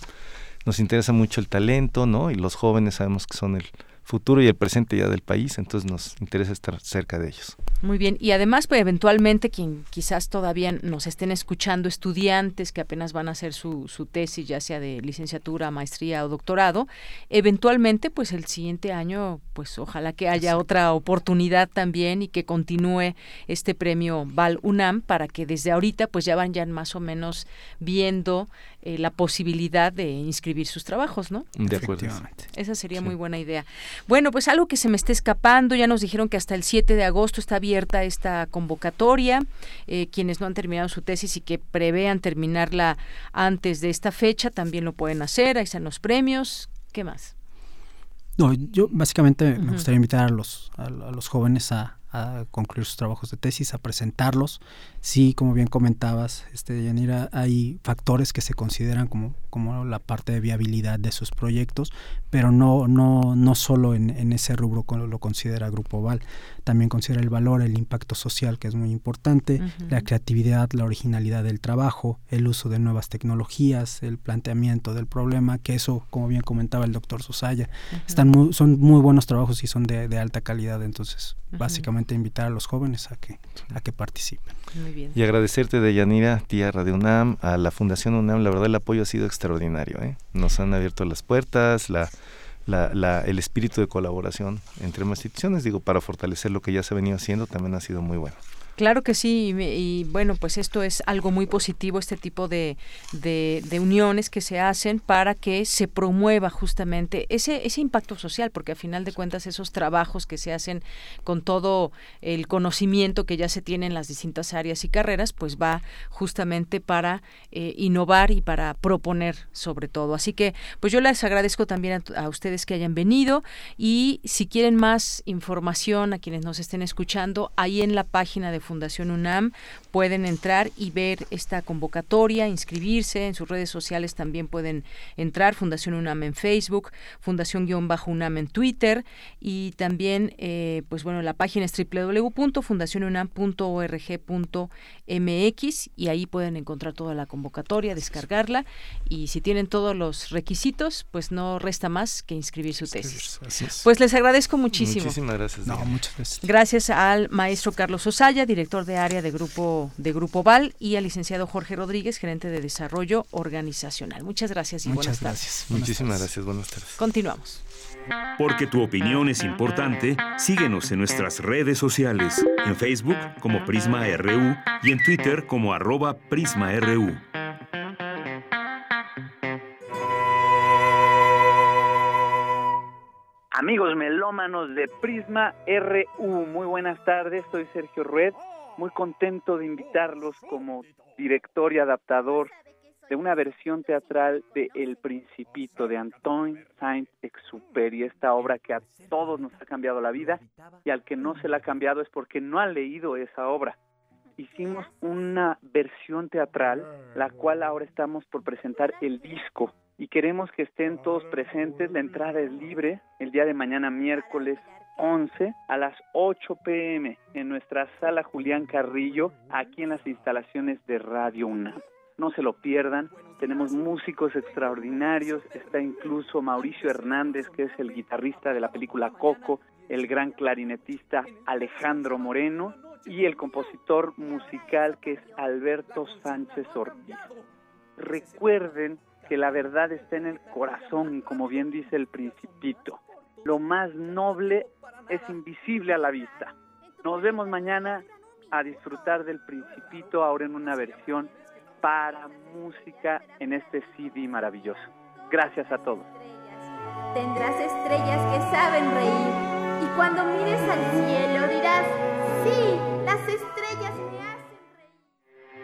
Nos interesa mucho el talento, ¿no? Y los jóvenes sabemos que son el futuro y el presente ya del país, entonces nos interesa estar cerca de ellos. Muy bien, y además, pues eventualmente quien quizás todavía nos estén escuchando, estudiantes que apenas van a hacer su, su tesis, ya sea de licenciatura, maestría o doctorado, eventualmente, pues el siguiente año, pues ojalá que haya otra oportunidad también y que continúe este premio Val UNAM para que desde ahorita, pues ya vayan más o menos viendo eh, la posibilidad de inscribir sus trabajos, ¿no? De acuerdo. Esa sería muy buena idea. Bueno, pues algo que se me está escapando, ya nos dijeron que hasta el 7 de agosto está abierta esta convocatoria, eh, quienes no han terminado su tesis y que prevean terminarla antes de esta fecha también lo pueden hacer, ahí están los premios, ¿qué más? No, yo básicamente me gustaría invitar a los, a los jóvenes a, a concluir sus trabajos de tesis, a presentarlos. Sí, como bien comentabas, este, Yanira, hay factores que se consideran como, como la parte de viabilidad de sus proyectos, pero no, no, no solo en, en ese rubro lo considera Grupo Val también considera el valor, el impacto social, que es muy importante, la creatividad, la originalidad del trabajo, el uso de nuevas tecnologías, el planteamiento del problema, que eso, como bien comentaba el doctor Susaya, están son muy buenos trabajos y son de, alta calidad, entonces básicamente invitar a los jóvenes a que, a que participen. Muy Y agradecerte de Yanira, tía Radio UNAM, a la Fundación UNAM, la verdad el apoyo ha sido extraordinario, ¿eh? nos han abierto las puertas, la la, la, el espíritu de colaboración entre ambas instituciones, digo, para fortalecer lo que ya se ha venido haciendo, también ha sido muy bueno. Claro que sí, y, bueno, pues esto es algo muy positivo, este tipo de, de, uniones que se hacen para que se promueva justamente ese, ese impacto social, porque a final de cuentas esos trabajos que se hacen con todo el conocimiento que ya se tiene en las distintas áreas y carreras, pues va justamente para eh, innovar y para proponer sobre todo. Así que, pues yo les agradezco también a, a ustedes que hayan venido y si quieren más información a quienes nos estén escuchando, ahí en la página de Fundación UNAM. Pueden entrar y ver esta convocatoria, inscribirse. En sus redes sociales también pueden entrar. Fundación UNAM en Facebook, Fundación-UNAM en Twitter y también, eh, pues bueno, la página es www.fundacionunam.org.mx y ahí pueden encontrar toda la convocatoria, descargarla y si tienen todos los requisitos, pues no resta más que inscribir su tesis. Pues les agradezco muchísimo. Muchísimas gracias. No, muchas gracias. Gracias al maestro Carlos Osaya, director de área de Grupo, de Grupo Val, y al licenciado Jorge Rodríguez, gerente de Desarrollo Organizacional. Muchas gracias y Muchas buenas gracias. tardes. Muchísimas gracias. Buenas tardes. Continuamos. Porque tu opinión es importante, síguenos en nuestras redes sociales, en Facebook como Prisma RU y en Twitter como arroba PrismaRU. Amigos melómanos de Prisma RU, muy buenas tardes, soy Sergio Rued, muy contento de invitarlos como director y adaptador de una versión teatral de El Principito de Antoine Saint-Exupéry, esta obra que a todos nos ha cambiado la vida y al que no se la ha cambiado es porque no ha leído esa obra. Hicimos una versión teatral, la cual ahora estamos por presentar el disco y queremos que estén todos presentes. La entrada es libre el día de mañana miércoles 11 a las 8 pm en nuestra sala Julián Carrillo, aquí en las instalaciones de Radio UNAM. No se lo pierdan, tenemos músicos extraordinarios, está incluso Mauricio Hernández, que es el guitarrista de la película Coco, el gran clarinetista Alejandro Moreno y el compositor musical que es Alberto Sánchez Ortiz. Recuerden que la verdad está en el corazón, como bien dice el principito. Lo más noble es invisible a la vista. Nos vemos mañana a disfrutar del principito ahora en una versión para música en este CD maravilloso. Gracias a todos. Tendrás estrellas que saben reír y cuando mires al cielo dirás, sí,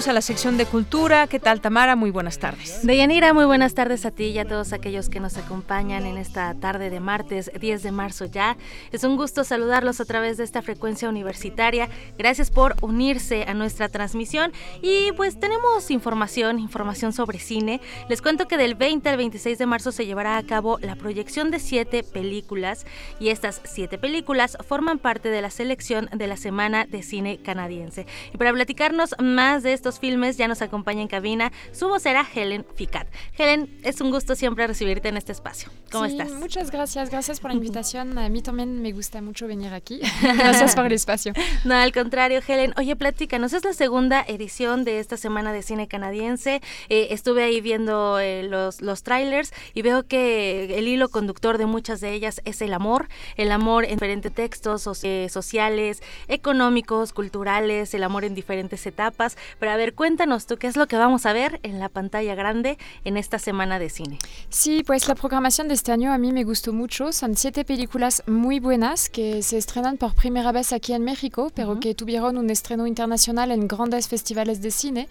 Entramos a la sección de cultura. ¿Qué tal, Tamara? Muy buenas tardes. Deyanira, muy buenas tardes a ti y a todos aquellos que nos acompañan en esta tarde de martes 10 de marzo ya. Es un gusto saludarlos a través de esta frecuencia universitaria. Gracias por unirse a nuestra transmisión y pues tenemos información, información sobre cine. Les cuento que del 20 al 26 de marzo se llevará a cabo la proyección de siete películas y estas siete películas forman parte de la selección de la Semana de Cine Canadiense. Y para platicarnos más de estos filmes ya nos acompaña en cabina su vocera Helen Ficat. Helen, es un gusto siempre recibirte en este espacio. ¿Cómo Sí, estás? Muchas gracias, gracias por la invitación. A mí también me gusta mucho venir aquí. Gracias por el espacio. No, al contrario, Helen. Oye, platícanos, es la segunda edición de esta Semana de Cine Canadiense. Eh, estuve ahí viendo eh, los, los trailers y veo que el hilo conductor de muchas de ellas es el amor. El amor en diferentes textos eh, sociales, económicos, culturales, el amor en diferentes etapas. Pero a ver, cuéntanos tú qué es lo que vamos a ver en la pantalla grande en esta Semana de Cine. Sí, pues la programación de este año a mí me gustó mucho. Son siete películas muy buenas que se estrenan por primera vez aquí en México, pero que tuvieron un estreno internacional en grandes festivales de cine.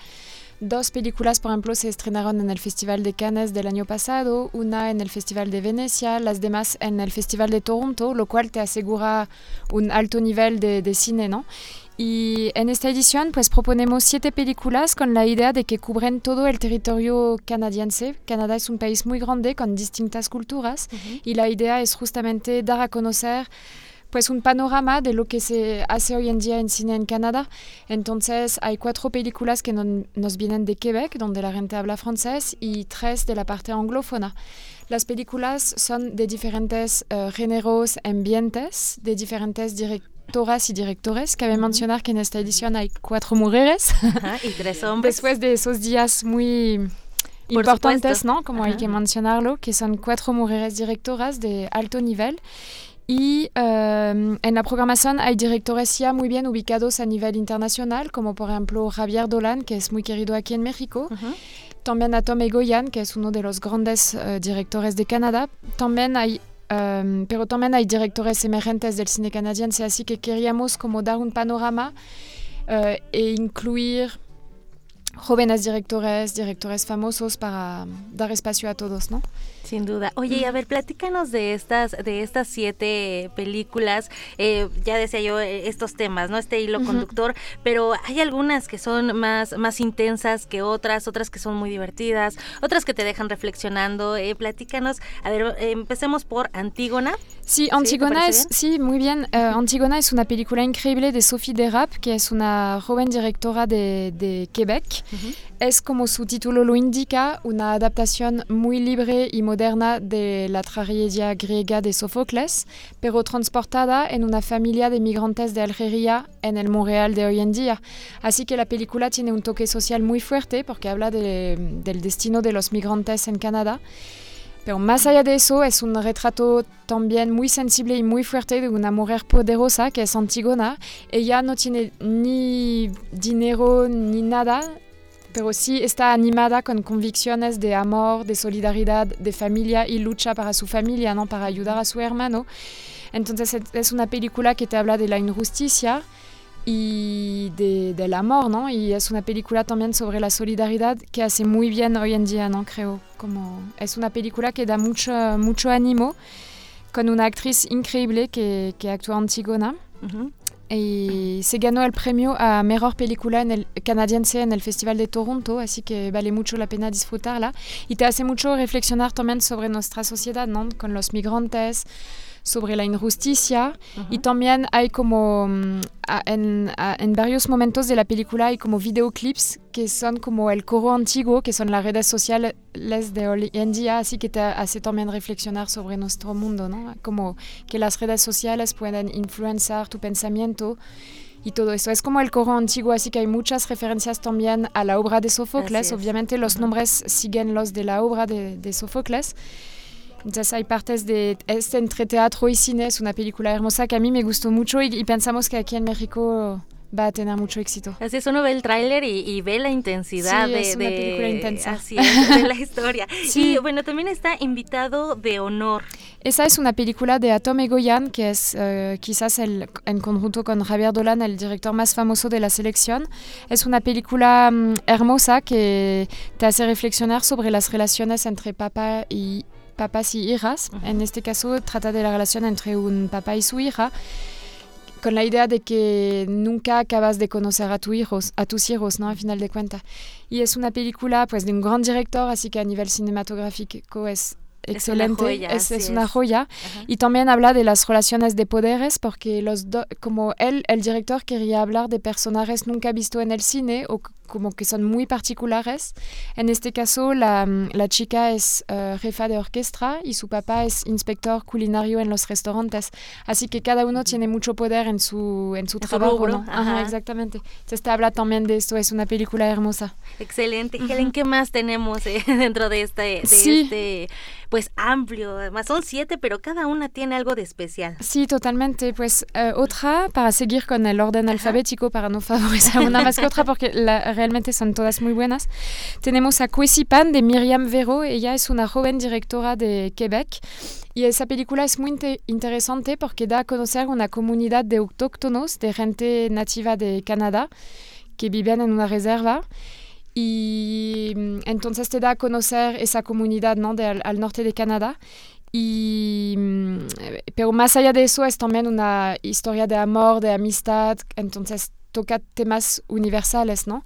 Dos películas, por ejemplo, se estrenaron en el Festival de Cannes del año pasado, una en el Festival de Venecia, las demás en el Festival de Toronto, lo cual te asegura un alto nivel de, de cine, ¿no? Y en esta edición pues proponemos siete películas con la idea de que cubren todo el territorio canadiense. Canadá es un país muy grande con distintas culturas y la idea es justamente dar a conocer pues un panorama de lo que se hace hoy en día en cine en Canadá. Entonces hay cuatro películas que non- nos vienen de Quebec, donde la gente habla francés, y tres de la parte anglófona. Las películas son de diferentes eh, géneros, ambientes, de diferentes directoras y directores. Cabe mencionar que en esta edición hay cuatro mujeres. Ajá, y tres hombres. Después de esos días muy Por importantes, supuesto. ¿no? Como hay que mencionarlo, que son cuatro mujeres directoras de alto nivel. Y eh, en la programación hay directores ya muy bien ubicados a nivel internacional, como por ejemplo Javier Dolan, que es muy querido aquí en México. también a Tom Egoyan, que es uno de los grandes uh, directores de Canadá. También hay Um, pero también hay directores emergentes del cine canadiense, así que queríamos como dar un panorama uh, e incluir jóvenes directores, directores famosos para dar espacio a todos, ¿no? Sin duda. Oye, y a ver, platícanos de estas, de estas siete películas. Eh, ya decía yo eh, estos temas, ¿no? Este hilo conductor, pero hay algunas que son más, más intensas que otras, otras que son muy divertidas, otras que te dejan reflexionando. Eh, platícanos. A ver, empecemos por Antígona. Sí, Antígona es, sí, muy bien. Antígona es una película increíble de Sophie Derap, que es una joven directora de, de Quebec. Es como su título lo indica, una adaptación muy libre y moderna de la tragedia griega de Sófocles, pero transportada en una familia de migrantes de Algeria en el Montreal de hoy en día. Así que la película tiene un toque social muy fuerte porque habla de, del destino de los migrantes en Canadá. Pero más allá de eso, es un retrato también muy sensible y muy fuerte de una mujer poderosa que es Antigona. Ella no tiene ni dinero ni nada, pero sí está animada con convicciones de amor, de solidaridad, de familia y lucha para su familia, ¿no? para ayudar a su hermano. Entonces es una película que te habla de la injusticia y de, del amor, ¿no? Y es una película también sobre la solidaridad que hace muy bien hoy en día, ¿no? Creo. Como es una película que da mucho, mucho ánimo con una actriz increíble que, que actúa Antigona. Y se ganó el premio a mejor película en canadiense en el Festival de Toronto, así que vale mucho la pena disfrutarla y te hace mucho reflexionar también sobre nuestra sociedad, ¿no? Con los migrantes, sobre la injusticia uh -huh. y también hay como um, en, a, en, varios momentos de la película hay como videoclips que son como el coro antiguo, que son las redes sociales de hoy en día, así que te hace también reflexionar sobre nuestro mundo, ¿no? Como que las redes sociales pueden influenciar tu pensamiento y todo eso. Es como el coro antiguo, así que hay muchas referencias también a la obra de Sófocles. Obviamente los uh -huh. nombres siguen los de la obra de, de Sófocles. Entonces hay partes de este entre teatro y cine, es una película hermosa que a mí me gustó mucho y, y pensamos que aquí en México va a tener mucho éxito. Así es, uno ve el tráiler y, y, ve la intensidad sí, de, es una de, película intensa. Así es, de la historia. sí. Y bueno, también está invitado de honor. Esa es una película de Atom Egoyan, que es uh, quizás el, en conjunto con Javier Dolan el director más famoso de la selección. Es una película um, hermosa que te hace reflexionar sobre las relaciones entre papá y papás y hijas. Uh -huh. En este caso trata de la relación entre un papá y su hija con la idea de que nunca acabas de conocer a, tu hijos, a tus hijos, ¿no? A final de cuentas. Y es una película pues, de un gran director, así que a nivel cinematográfico es excelente, es una joya. Es, es una joya. Uh -huh. Y también habla de las relaciones de poderes, porque los como él, el director, quería hablar de personajes nunca vistos en el cine o como que son muy particulares. En este caso, la, la chica es uh, jefa de orquesta y su papá es inspector culinario en los restaurantes. Así que cada uno tiene mucho poder en su, en su en trabajo. Su ¿no? Ajá. Ajá, exactamente. Entonces te habla también de esto. Es una película hermosa. Excelente. Uh -huh. Helen, ¿qué más tenemos eh, dentro de este, de sí. este pues amplio? Además son siete, pero cada una tiene algo de especial. Sí, totalmente. Pues uh, otra, para seguir con el orden Ajá. alfabético, para no favorecer una más que otra, porque la, realmente son todas muy buenas. Tenemos a Cuesipan de Miriam Vero, ella es una joven directora de Quebec y esa película es muy inter interesante porque da a conocer una comunidad de autóctonos, de gente nativa de Canadá, que viven en una reserva. Y entonces te da a conocer esa comunidad ¿no? al, norte de Canadá y pero más allá de eso es también una historia de amor, de amistad, entonces toca temas universales, ¿no?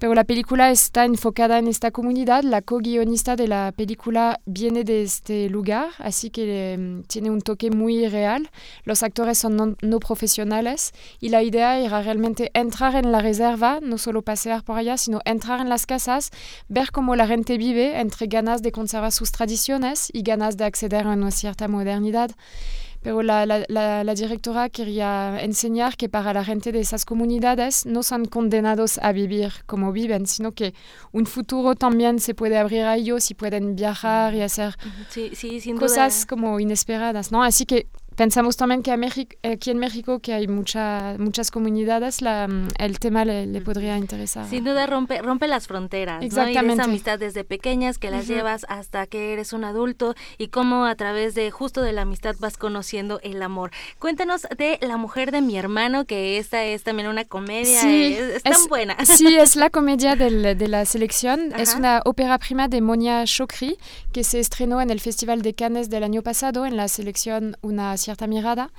Pero la película está enfocada en esta comunidad. La co-guionista de la película viene de este lugar, así que um, tiene un toque muy real. Los actores son no, no, profesionales y la idea era realmente entrar en la reserva, no solo pasear por allá, sino entrar en las casas, ver cómo la gente vive entre ganas de conservar sus tradiciones y ganas de acceder a una cierta modernidad pero la, la, la, la, directora quería enseñar que para la gente de esas comunidades no son condenados a vivir como viven, sino que un futuro también se puede abrir a ellos y pueden viajar y hacer sí, sí, cosas duda. como inesperadas, ¿no? Así que pensamos también que aquí en México, que hay mucha, muchas comunidades, la, el tema le, podría interesar. Sin duda rompe, rompe las fronteras, Exactamente. ¿no? Y esa amistad desde pequeñas que las llevas hasta que eres un adulto y cómo a través de justo de la amistad vas conociendo el amor. Cuéntanos de La mujer de mi hermano, que esta es también una comedia, sí, es, tan buena. Sí, es la comedia del, de la selección, es una ópera prima de Monia Chokri, que se estrenó en el Festival de Cannes del año pasado en la selección Una cierta mirada.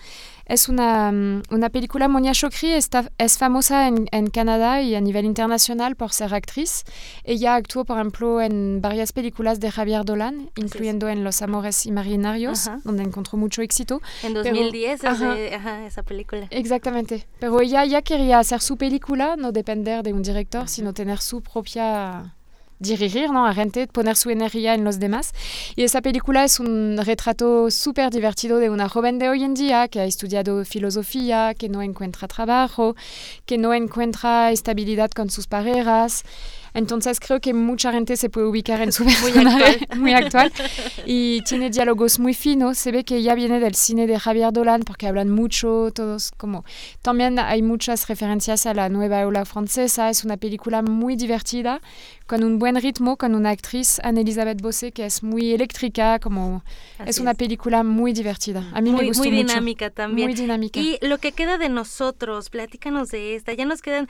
Es una, mm, una película, Monia Chokri está, es famosa en, en, Canadá y a nivel internacional por ser actriz. Ella actuó, por ejemplo, en varias películas de Javier Dolan, incluyendo en Los Amores Imaginarios, donde encontró mucho éxito. En 2010 esa película. Exactamente. Pero ella ya quería hacer su película, no depender de un director, sino tener su propia dirigir ¿no? a gente, poner su energía en los demás. Y esa película es un retrato súper divertido de una joven de hoy en día que ha estudiado filosofía, que no encuentra trabajo, que no encuentra estabilidad con sus parejas. Entonces creo que mucha gente se puede ubicar en su personaje muy actual. y tiene diálogos muy finos. Se ve que ella viene del cine de Javier Dolan porque hablan mucho, todos como... También hay muchas referencias a la nueva ola francesa. Es una película muy divertida con un buen ritmo, con una actriz, Anne-Elisabeth Bosse, que es muy eléctrica, como es una película muy divertida. A mí muy, me gustó Muy dinámica también. Muy dinámica. Y lo que queda de nosotros, platícanos de esta. Ya nos quedan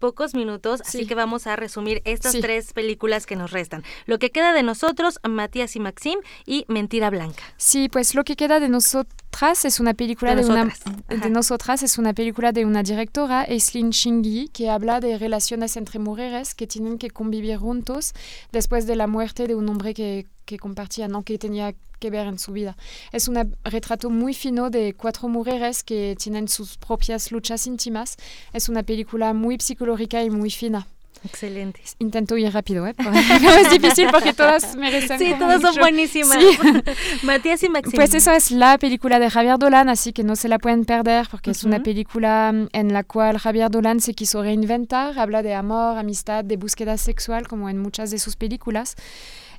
pocos minutos, así que vamos a resumir estas tres películas que nos restan. Lo que queda de nosotros, Matías y Maxim, y Mentira Blanca. Sí, pues lo que queda de nosotras es una película de, una de nosotras es una película de una directora, Aislinn Chingui, que habla de relaciones entre mujeres que tienen que convivir juntos después de la muerte de un hombre que, que compartían, ¿no? que tenía que ver en su vida. Es un retrato muy fino de cuatro mujeres que tienen sus propias luchas íntimas. Es una película muy psicológica y muy fina. Excelente. Intento ir rápido, ¿eh? es difícil porque todas merecen. Sí, todas son buenísimas. Matías y Maxim. Pues eso es la película de Javier Dolan, así que no se la pueden perder porque es una película mm, en la cual Javier Dolan se quiso reinventar. Habla de amor, amistad, de búsqueda sexual, como en muchas de sus películas.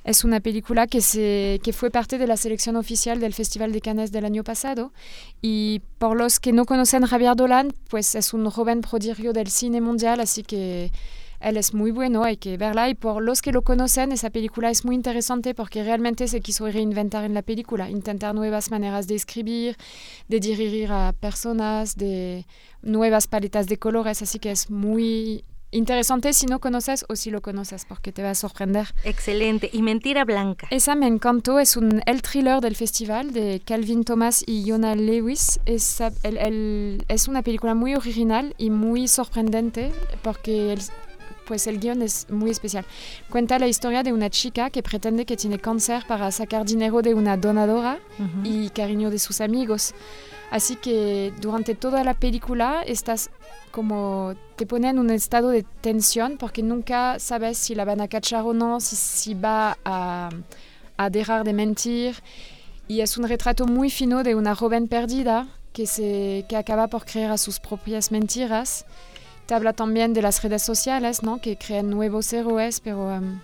Es una película que, se, que fue parte de la selección oficial del Festival de Cannes del año pasado. Y por los que no conocen Javier Dolan, pues es un joven prodigio del cine mundial, así que él es muy bueno, hay que verla. Y por los que lo conocen, esa película es muy interesante porque realmente se quiso reinventar en la película, intentar nuevas maneras de escribir, de dirigir a personas, de nuevas paletas de colores, así que es muy interesante si no conoces o si lo conoces porque te va a sorprender. Excelente. Y Mentira Blanca. Esa me encantó. Es un, el thriller del festival de Calvin Thomas y Jonah Lewis. Es, es una película muy original y muy sorprendente porque el, pues el guion es muy especial. Cuenta la historia de una chica que pretende que tiene cáncer para sacar dinero de una donadora y cariño de sus amigos. Así que durante toda la película estás como te pone en un estado de tensión porque nunca sabes si la van a cachar o no, si, si va a, a dejar de mentir. Y es un retrato muy fino de una joven perdida que, se, que acaba por creer a sus propias mentiras te habla también de las redes sociales, ¿no? Que crean nuevos héroes, pero um,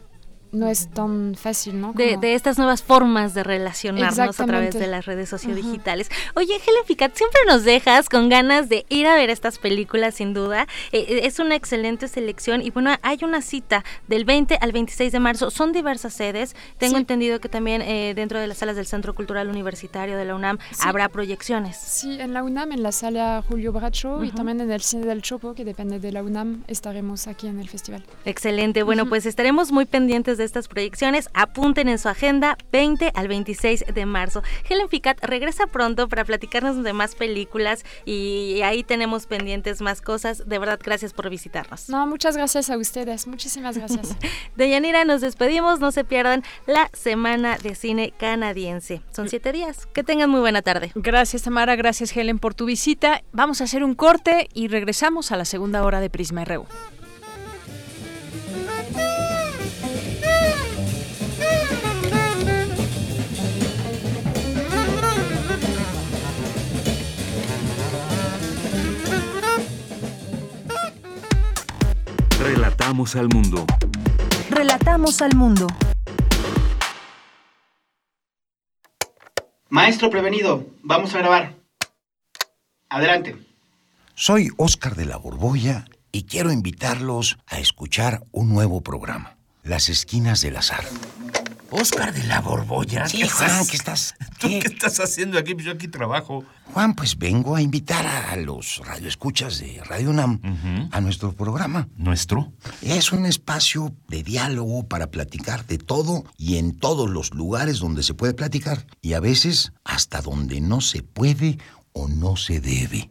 no es tan fácil, ¿no? De, de, estas nuevas formas de relacionarnos a través de las redes sociodigitales. Oye, Helen Ficat, siempre nos dejas con ganas de ir a ver estas películas, sin duda. Eh, eh, es una excelente selección y bueno, hay una cita del 20 al 26 de marzo. Son diversas sedes. Tengo entendido que también eh, dentro de las salas del Centro Cultural Universitario de la UNAM habrá proyecciones. Sí, en la UNAM, en la sala Julio Bracho y también en el Cine del Chopo, que depende de la UNAM, estaremos aquí en el festival. Excelente. Bueno, pues estaremos muy pendientes de estas proyecciones. Apunten en su agenda 20 al 26 de marzo. Helen Ficat regresa pronto para platicarnos de más películas y ahí tenemos pendientes más cosas. De verdad, gracias por visitarnos. No, muchas gracias a ustedes. Muchísimas gracias. de Yanira nos despedimos. No se pierdan la Semana de Cine Canadiense. Son siete días. Que tengan muy buena tarde. Gracias, Tamara. Gracias, Helen, por tu visita. Vamos a hacer un corte y regresamos a la segunda hora de Prisma RU. Relatamos al mundo. Relatamos al mundo. Maestro prevenido, vamos a grabar. Adelante. Soy Óscar de la Borbolla y quiero invitarlos a escuchar un nuevo programa, Las Esquinas del Azar. Oscar de la Borbolla. Sí, Juan, ¿qué estás? ¿Tú qué? estás haciendo aquí? Pues yo aquí trabajo. Juan, pues vengo a invitar a los radioescuchas de Radio UNAM a nuestro programa. ¿Nuestro? Es un espacio de diálogo para platicar de todo y en todos los lugares donde se puede platicar. Y a veces hasta donde no se puede o no se debe.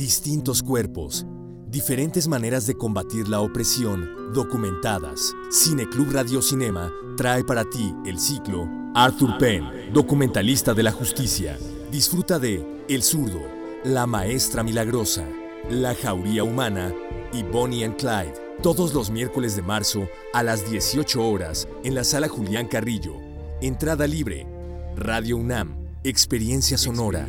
distintos cuerpos, diferentes maneras de combatir la opresión documentadas. Cineclub Radio Cinema trae para ti el ciclo Arthur Penn, documentalista de la justicia. Disfruta de El zurdo, La maestra milagrosa, La jauría humana y Bonnie and Clyde. Todos los miércoles de marzo a las 18 horas en la sala Julián Carrillo. Entrada libre. Radio UNAM. Experiencia sonora.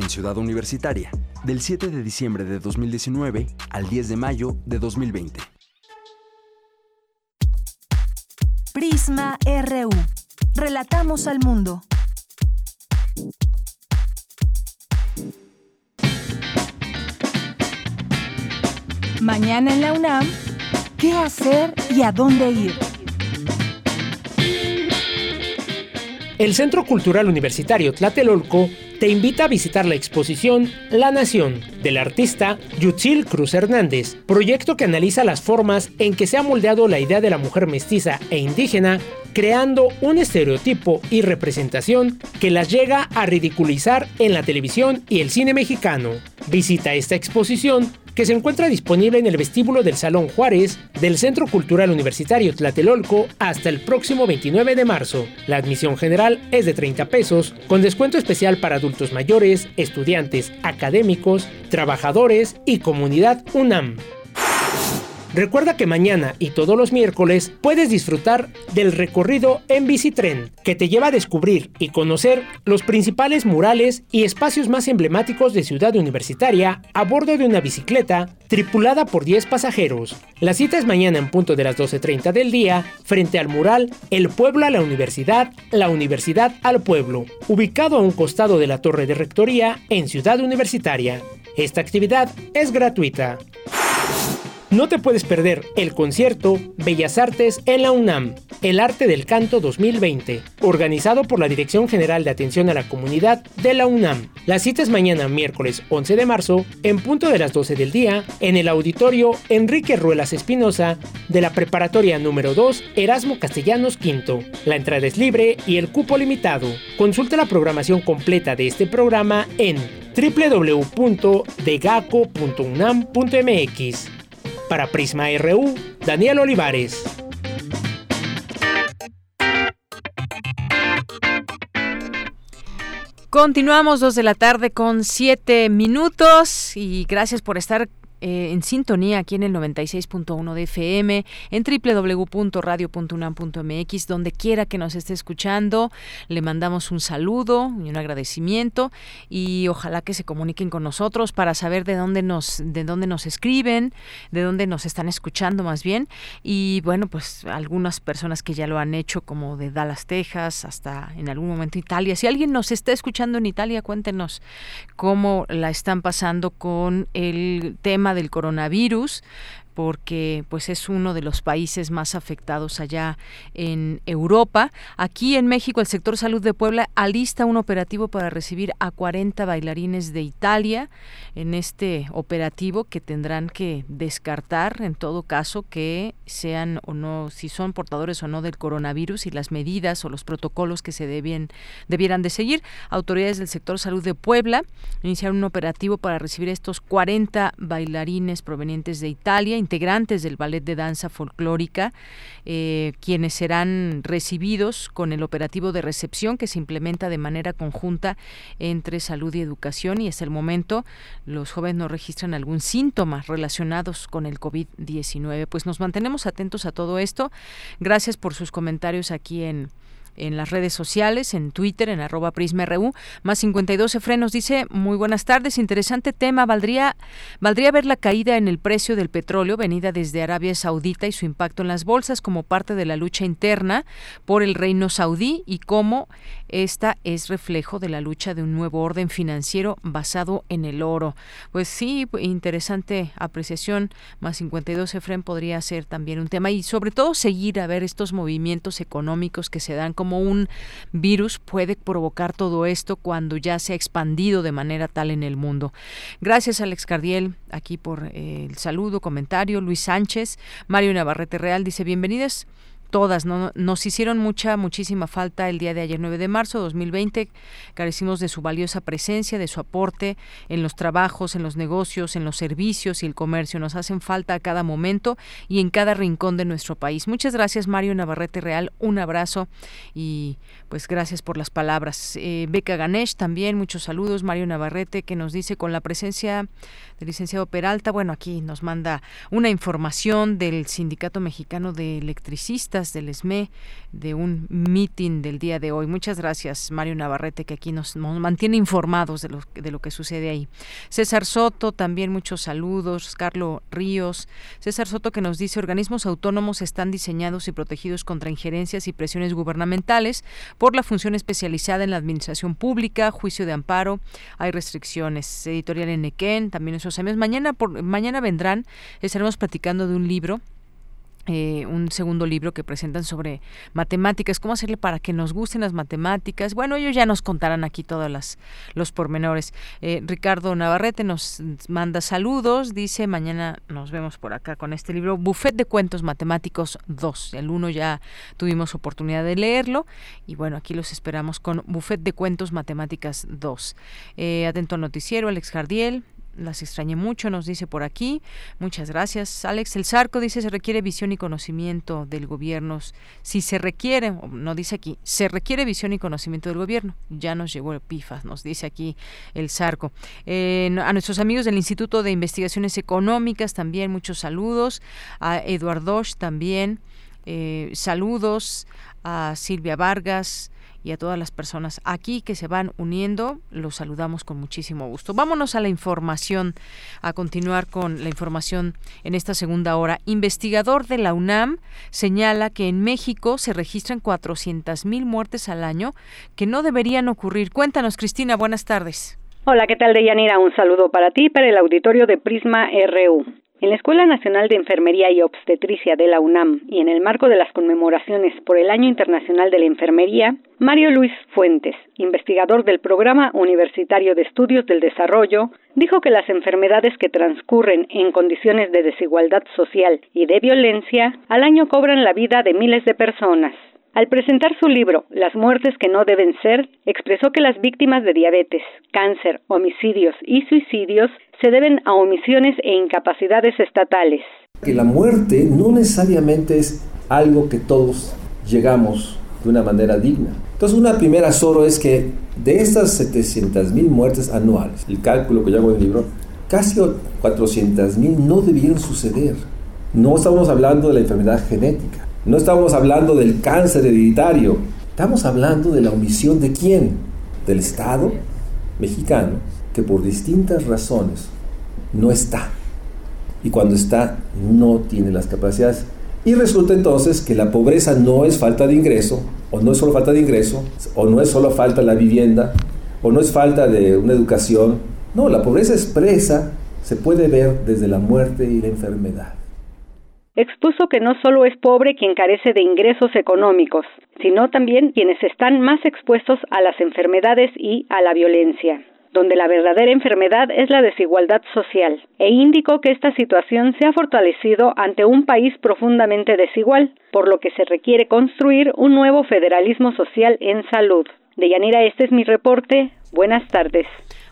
En Ciudad Universitaria, del 7 de diciembre de 2019 al 10 de mayo de 2020. Prisma RU. Relatamos al mundo. Mañana en la UNAM, ¿qué hacer y a dónde ir? El Centro Cultural Universitario Tlatelolco te invita a visitar la exposición La Nación del artista Yutzil Cruz Hernández, proyecto que analiza las formas en que se ha moldeado la idea de la mujer mestiza e indígena, creando un estereotipo y representación que las llega a ridiculizar en la televisión y el cine mexicano. Visita esta exposición que se encuentra disponible en el vestíbulo del Salón Juárez del Centro Cultural Universitario Tlatelolco hasta el próximo 29 de marzo. La admisión general es de 30 pesos, con descuento especial para adultos mayores, estudiantes, académicos, trabajadores y comunidad UNAM. Recuerda que mañana y todos los miércoles puedes disfrutar del recorrido en bicitren, que te lleva a descubrir y conocer los principales murales y espacios más emblemáticos de Ciudad Universitaria a bordo de una bicicleta tripulada por 10 pasajeros. La cita es mañana en punto de las 12.30 del día, frente al mural El pueblo a la universidad, la universidad al pueblo, ubicado a un costado de la torre de rectoría en Ciudad Universitaria. Esta actividad es gratuita. No te puedes perder el concierto Bellas Artes en la UNAM, el arte del canto 2020, organizado por la Dirección General de Atención a la Comunidad de la UNAM. La cita es mañana miércoles 11 de marzo en punto de las 12 del día en el auditorio Enrique Ruelas Espinosa de la preparatoria número 2 Erasmo Castellanos V. La entrada es libre y el cupo limitado. Consulta la programación completa de este programa en www.degaco.unam.mx. Para Prisma RU, Daniel Olivares. Continuamos dos de la tarde con siete minutos y gracias por estar eh, en sintonía aquí en el 96.1 de FM, en www.radio.unam.mx, donde quiera que nos esté escuchando. Le mandamos un saludo y un agradecimiento y ojalá que se comuniquen con nosotros para saber de dónde nos, de dónde nos escriben, de dónde nos están escuchando más bien. Y bueno, pues algunas personas que ya lo han hecho, como de Dallas, Texas, hasta en algún momento Italia. Si alguien nos está escuchando en Italia, cuéntenos cómo la están pasando con el tema del coronavirus porque pues es uno de los países más afectados allá en Europa. Aquí en México el sector salud de Puebla alista un operativo para recibir a 40 bailarines de Italia en este operativo que tendrán que descartar en todo caso que sean o no si son portadores o no del coronavirus y las medidas o los protocolos que se debien, debieran de seguir. Autoridades del sector salud de Puebla iniciaron un operativo para recibir estos 40 bailarines provenientes de Italia integrantes del ballet de danza folclórica, eh, quienes serán recibidos con el operativo de recepción que se implementa de manera conjunta entre salud y educación y hasta el momento los jóvenes no registran algún síntoma relacionados con el COVID-19. Pues nos mantenemos atentos a todo esto. Gracias por sus comentarios aquí en en las redes sociales, en Twitter, en arroba PrismaRU, más 52 frenos. Dice, muy buenas tardes, interesante tema, ¿valdría, ¿valdría ver la caída en el precio del petróleo venida desde Arabia Saudita y su impacto en las bolsas como parte de la lucha interna por el reino saudí y cómo esta es reflejo de la lucha de un nuevo orden financiero basado en el oro? Pues sí, interesante apreciación, más 52 Efren podría ser también un tema y sobre todo seguir a ver estos movimientos económicos que se dan como un virus puede provocar todo esto cuando ya se ha expandido de manera tal en el mundo. Gracias Alex Cardiel aquí por eh, el saludo, comentario. Luis Sánchez, Mario Navarrete Real dice bienvenidos todas, ¿no? Nos hicieron mucha, muchísima falta el día de ayer, 9 de marzo de 2020. Carecimos de su valiosa presencia, de su aporte en los trabajos, en los negocios, en los servicios y el comercio. Nos hacen falta a cada momento y en cada rincón de nuestro país. Muchas gracias, Mario Navarrete Real. Un abrazo y pues gracias por las palabras. Eh, Beca Ganesh también, muchos saludos. Mario Navarrete que nos dice con la presencia del licenciado Peralta, bueno, aquí nos manda una información del Sindicato Mexicano de Electricistas, del ESME, de un meeting del día de hoy. Muchas gracias, Mario Navarrete, que aquí nos, mantiene informados de lo, de lo que sucede ahí. César Soto, también muchos saludos. Carlos Ríos. César Soto que nos dice, organismos autónomos están diseñados y protegidos contra injerencias y presiones gubernamentales por la función especializada en la administración pública, juicio de amparo, hay restricciones. Editorial Enequén, también esos Mañana, por, mañana vendrán, estaremos platicando de un libro eh, un segundo libro que presentan sobre matemáticas, cómo hacerle para que nos gusten las matemáticas. Bueno, ellos ya nos contarán aquí todos las, los pormenores. Eh, Ricardo Navarrete nos manda saludos, dice, mañana nos vemos por acá con este libro, Buffet de Cuentos Matemáticos 2. El uno ya tuvimos oportunidad de leerlo y bueno, aquí los esperamos con Buffet de Cuentos Matemáticas 2. Eh, atento noticiero, Alex Jardiel, las extrañé mucho, nos dice por aquí. Muchas gracias. Alex El Zarco dice, se requiere visión y conocimiento del gobierno. Si se requiere, no dice aquí, se requiere visión y conocimiento del gobierno. Ya nos llegó el PIFA, nos dice aquí El Zarco. A nuestros amigos del Instituto de Investigaciones Económicas también muchos saludos. A Eduardo también. Eh, saludos a Silvia Vargas, y a todas las personas aquí que se van uniendo, los saludamos con muchísimo gusto. Vámonos a la información, a continuar con la información en esta segunda hora. Investigador de la UNAM señala que en México se registran 400 mil muertes al año que no deberían ocurrir. Cuéntanos, Cristina, buenas tardes. Hola, ¿qué tal, Deyanira? Un saludo para ti, para el auditorio de Prisma RU. En la Escuela Nacional de Enfermería y Obstetricia de la UNAM y en el marco de las conmemoraciones por el Año Internacional de la Enfermería, Mario Luis Fuentes, investigador del Programa Universitario de Estudios del Desarrollo, dijo que las enfermedades que transcurren en condiciones de desigualdad social y de violencia al año cobran la vida de miles de personas. Al presentar su libro Las muertes que no deben ser, expresó que las víctimas de diabetes, cáncer, homicidios y suicidios se deben a omisiones e incapacidades estatales. Que la muerte no necesariamente es algo que todos llegamos de una manera digna. Entonces una primera solo es que de estas 700 mil muertes anuales, el cálculo que yo hago en el libro, casi 400 mil no debieron suceder. No estamos hablando de la enfermedad genética, no estamos hablando del cáncer hereditario, estamos hablando de la omisión de quién? Del Estado mexicano, que por distintas razones no está. Y cuando está, no tiene las capacidades. Y resulta entonces que la pobreza no es falta de ingreso, o no es solo falta de ingreso, o no es solo falta de la vivienda, o no es falta de una educación. No, la pobreza expresa se puede ver desde la muerte y la enfermedad expuso que no solo es pobre quien carece de ingresos económicos, sino también quienes están más expuestos a las enfermedades y a la violencia donde la verdadera enfermedad es la desigualdad social, e indicó que esta situación se ha fortalecido ante un país profundamente desigual, por lo que se requiere construir un nuevo federalismo social en salud. Deyanira, este es mi reporte. Buenas tardes.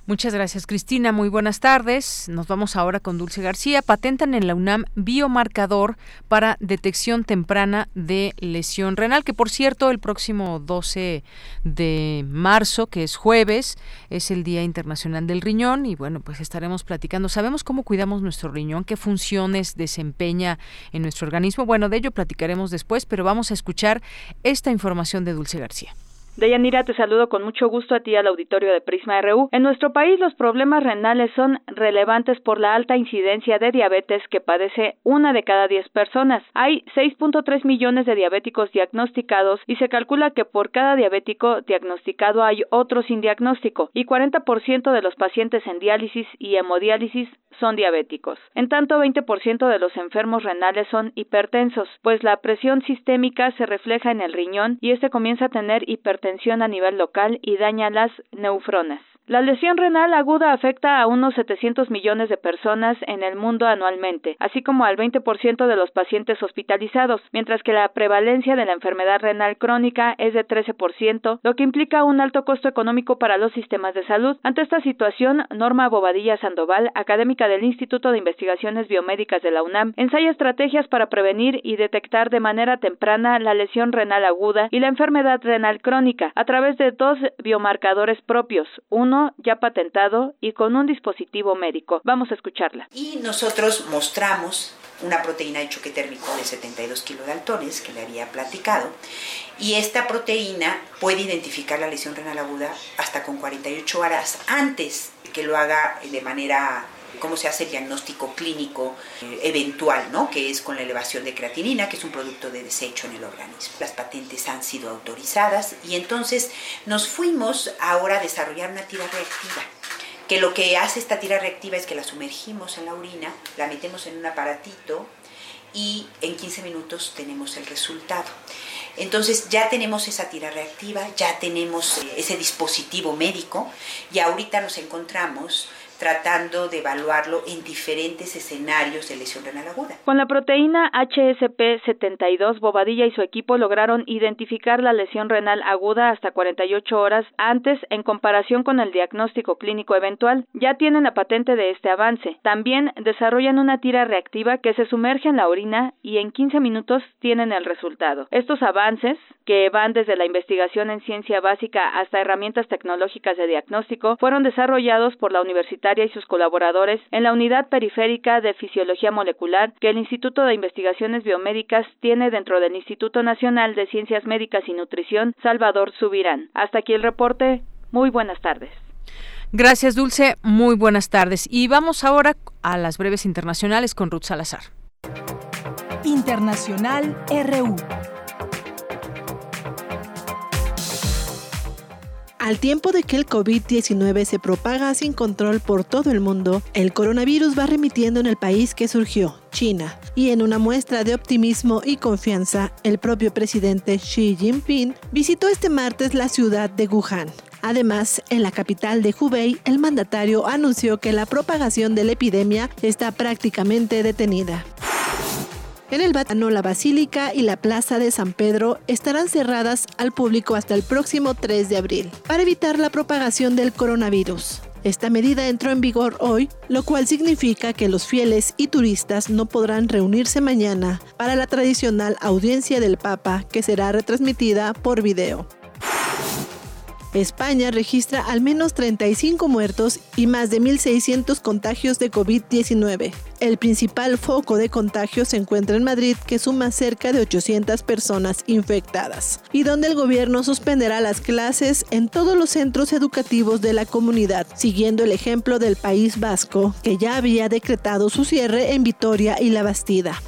Muchas gracias, Cristina. Muy buenas tardes. Nos vamos ahora con Dulce García. Patentan en la UNAM biomarcador para detección temprana de lesión renal, que por cierto, el próximo 12 de marzo, que es jueves, es el Día Internacional del Riñón y bueno, pues estaremos platicando. ¿Sabemos cómo cuidamos nuestro riñón? ¿Qué funciones desempeña en nuestro organismo? Bueno, de ello platicaremos después, pero vamos a escuchar esta información de Dulce García. Deyanira, te saludo con mucho gusto a ti al auditorio de Prisma RU. En nuestro país los problemas renales son relevantes por la alta incidencia de diabetes que padece una de cada diez personas. Hay 6.3 millones de diabéticos diagnosticados y se calcula que por cada diabético diagnosticado hay otro sin diagnóstico y 40% de los pacientes en diálisis y hemodiálisis son diabéticos. En tanto, 20% de los enfermos renales son hipertensos, pues la presión sistémica se refleja en el riñón y este comienza a tener hipertensión a nivel local y daña las nefronas. La lesión renal aguda afecta a unos 700 millones de personas en el mundo anualmente, así como al 20% de los pacientes hospitalizados, mientras que la prevalencia de la enfermedad renal crónica es de 13%, lo que implica un alto costo económico para los sistemas de salud. Ante esta situación, Norma Bobadilla Sandoval, académica del Instituto de Investigaciones Biomédicas de la UNAM, ensaya estrategias para prevenir y detectar de manera temprana la lesión renal aguda y la enfermedad renal crónica a través de dos biomarcadores propios, uno ya patentado y con un dispositivo médico. Vamos a escucharla. Y nosotros mostramos una proteína de choque térmico de 72 kilodaltones que le había platicado. Y esta proteína puede identificar la lesión renal aguda hasta con 48 horas antes que lo haga de manera cómo se hace el diagnóstico clínico eh, eventual, ¿no? que es con la elevación de creatinina, que es un producto de desecho en el organismo. Las patentes han sido autorizadas y entonces nos fuimos ahora a desarrollar una tira reactiva que lo que hace esta tira reactiva es que la sumergimos en la orina, la metemos en un aparatito y en 15 minutos tenemos el resultado. Entonces ya tenemos esa tira reactiva, ya tenemos eh, ese dispositivo médico y ahorita nos encontramos tratando de evaluarlo en diferentes escenarios de lesión renal aguda. Con la proteína HSP72, Bobadilla y su equipo lograron identificar la lesión renal aguda hasta 48 horas antes en comparación con el diagnóstico clínico eventual. Ya tienen la patente de este avance. También desarrollan una tira reactiva que se sumerge en la orina y en 15 minutos tienen el resultado. Estos avances, que van desde la investigación en ciencia básica hasta herramientas tecnológicas de diagnóstico, fueron desarrollados por la Universidad y sus colaboradores en la Unidad Periférica de Fisiología Molecular que el Instituto de Investigaciones Biomédicas tiene dentro del Instituto Nacional de Ciencias Médicas y Nutrición Salvador Subirán. Hasta aquí el reporte. Muy buenas tardes. Gracias, Dulce. Muy buenas tardes. Y vamos ahora a las breves internacionales con Ruth Salazar. Internacional RU. Al tiempo de que el COVID-19 se propaga sin control por todo el mundo, el coronavirus va remitiendo en el país que surgió, China. Y en una muestra de optimismo y confianza, el propio presidente Xi Jinping visitó este martes la ciudad de Wuhan. Además, en la capital de Hubei, el mandatario anunció que la propagación de la epidemia está prácticamente detenida. En el Vaticano, la Basílica y la Plaza de San Pedro estarán cerradas al público hasta el próximo 3 de abril para evitar la propagación del coronavirus. Esta medida entró en vigor hoy, lo cual significa que los fieles y turistas no podrán reunirse mañana para la tradicional audiencia del Papa que será retransmitida por video. España registra al menos 35 muertos y más de 1.600 contagios de COVID-19. El principal foco de contagio se encuentra en Madrid, que suma cerca de 800 personas infectadas, y donde el gobierno suspenderá las clases en todos los centros educativos de la comunidad, siguiendo el ejemplo del País Vasco, que ya había decretado su cierre en Vitoria y La Bastida.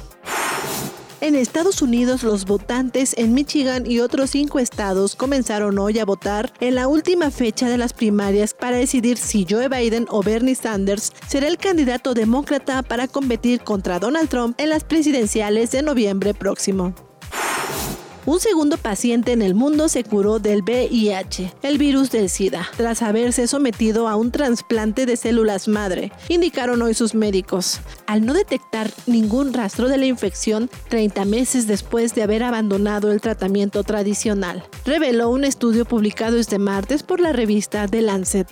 En Estados Unidos, los votantes en Michigan y otros cinco estados comenzaron hoy a votar en la última fecha de las primarias para decidir si Joe Biden o Bernie Sanders será el candidato demócrata para competir contra Donald Trump en las presidenciales de noviembre próximo. Un segundo paciente en el mundo se curó del VIH, el virus del SIDA, tras haberse sometido a un trasplante de células madre, indicaron hoy sus médicos. Al no detectar ningún rastro de la infección 30 meses después de haber abandonado el tratamiento tradicional, reveló un estudio publicado este martes por la revista The Lancet.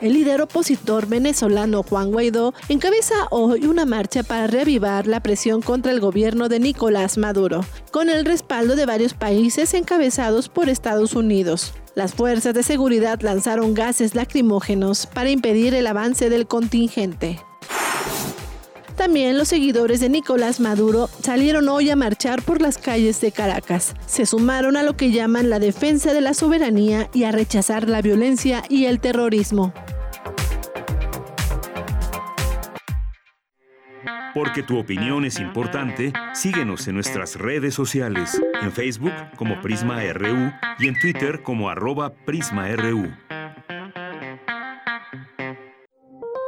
El líder opositor venezolano Juan Guaidó encabeza hoy una marcha para reavivar la presión contra el gobierno de Nicolás Maduro, con el respaldo de varios países encabezados por Estados Unidos. Las fuerzas de seguridad lanzaron gases lacrimógenos para impedir el avance del contingente. También los seguidores de Nicolás Maduro salieron hoy a marchar por las calles de Caracas. Se sumaron a lo que llaman la defensa de la soberanía y a rechazar la violencia y el terrorismo. Porque tu opinión es importante, síguenos en nuestras redes sociales, en Facebook como Prisma RU y en Twitter como arroba PrismaRU.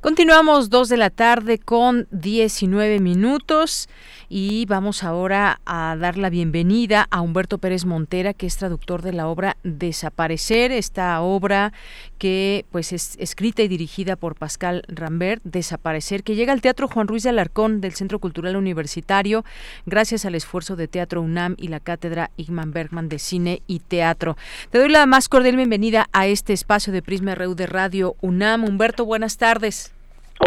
Continuamos dos de la tarde con 19 minutos y vamos ahora a dar la bienvenida a Humberto Pérez Montera, que es traductor de la obra Desaparecer, esta obra que pues es escrita y dirigida por Pascal Rambert, Desaparecer, que llega al Teatro Juan Ruiz de Alarcón del Centro Cultural Universitario, gracias al esfuerzo de Teatro UNAM y la Cátedra Igman Bergman de Cine y Teatro. Te doy la más cordial bienvenida a este espacio de Prisma RU de Radio UNAM. Humberto, buenas tardes.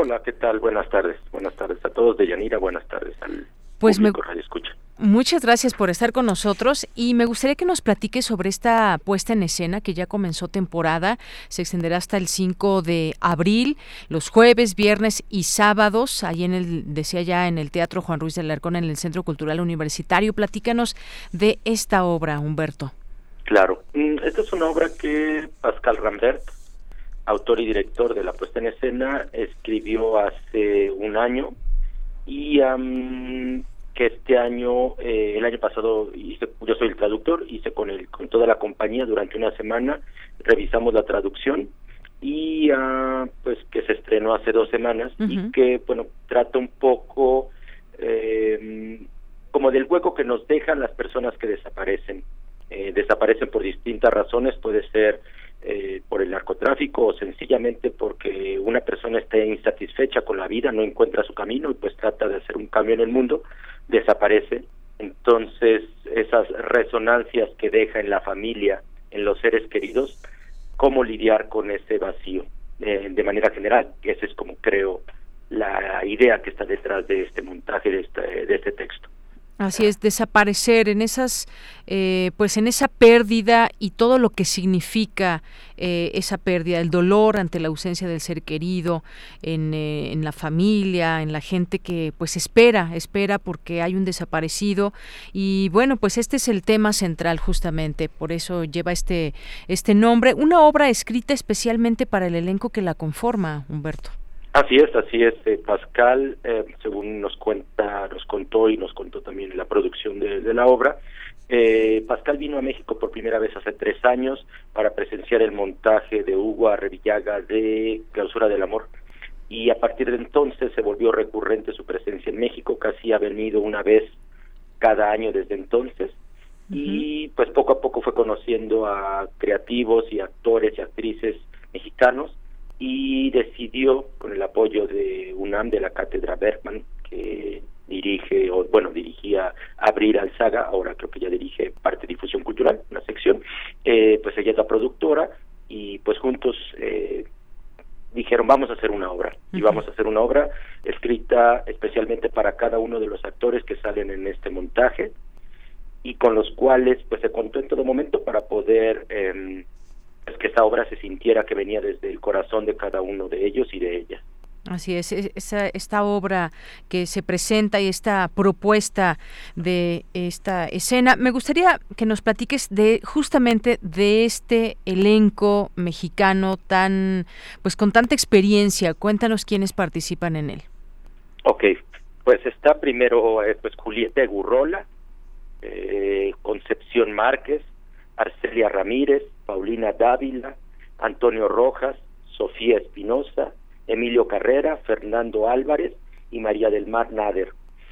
Hola, ¿qué tal? Buenas tardes. Buenas tardes a todos de Yanira. Buenas tardes al pues público Radio Escucha. Muchas gracias por estar con nosotros y me gustaría que nos platiques sobre esta puesta en escena que ya comenzó temporada, se extenderá hasta el 5 de abril, los jueves, viernes y sábados, ahí en el, decía ya, en el Teatro Juan Ruiz de Alarcón, en el Centro Cultural Universitario. Platícanos de esta obra, Humberto. Claro, mm, esta es una obra que Pascal Rambert, autor y director de la puesta en escena, escribió hace un año y que este año, eh, el año pasado, hice, yo soy el traductor, hice con, el, con toda la compañía durante una semana, revisamos la traducción y uh, pues que se estrenó hace dos semanas y que, bueno, trata un poco eh, como del hueco que nos dejan las personas que desaparecen. Eh, desaparecen por distintas razones, puede ser eh, por el narcotráfico o sencillamente porque una persona está insatisfecha con la vida, no encuentra su camino y pues trata de hacer un cambio en el mundo, desaparece. Entonces, esas resonancias que deja en la familia, en los seres queridos, cómo lidiar con ese vacío eh, de manera general. Esa es como creo la idea que está detrás de este montaje, de este, de este texto. Así es, desaparecer en esas, eh, pues en esa pérdida y todo lo que significa eh, esa pérdida, el dolor ante la ausencia del ser querido, en, eh, en, la familia, en la gente que pues espera, espera porque hay un desaparecido y bueno, pues este es el tema central justamente, por eso lleva este, este nombre, una obra escrita especialmente para el elenco que la conforma, Humberto. Así es, así es. Eh, Pascal, eh, según nos cuenta, nos contó y nos contó también la producción de, la obra, eh, Pascal vino a México por primera vez hace tres años para presenciar el montaje de Hugo Arrevillaga de Clausura del Amor. Y a partir de entonces se volvió recurrente su presencia en México, casi ha venido una vez cada año desde entonces. Y pues poco a poco fue conociendo a creativos y actores y actrices mexicanos y decidió, con el apoyo de UNAM, de la cátedra Bergman, que dirige, o bueno, dirigía Abrir Alzaga, ahora creo que ya dirige parte de difusión cultural, una sección, eh, pues ella es la productora y pues juntos eh, dijeron vamos a hacer una obra y vamos a hacer una obra escrita especialmente para cada uno de los actores que salen en este montaje y con los cuales pues se contó en todo momento para poder eh, es que esa obra se sintiera que venía desde el corazón de cada uno de ellos y de ellas. Así es, esa, esta obra que se presenta y esta propuesta de esta escena. Me gustaría que nos platiques de justamente de este elenco mexicano tan, pues con tanta experiencia. Cuéntanos quiénes participan en él. Ok, pues está primero eh, pues Julieta Gurrola, eh, Concepción Márquez, Arcelia Ramírez, Paulina Dávila, Antonio Rojas, Sofía Espinosa, Emilio Carrera, Fernando Álvarez y María del Mar Nader.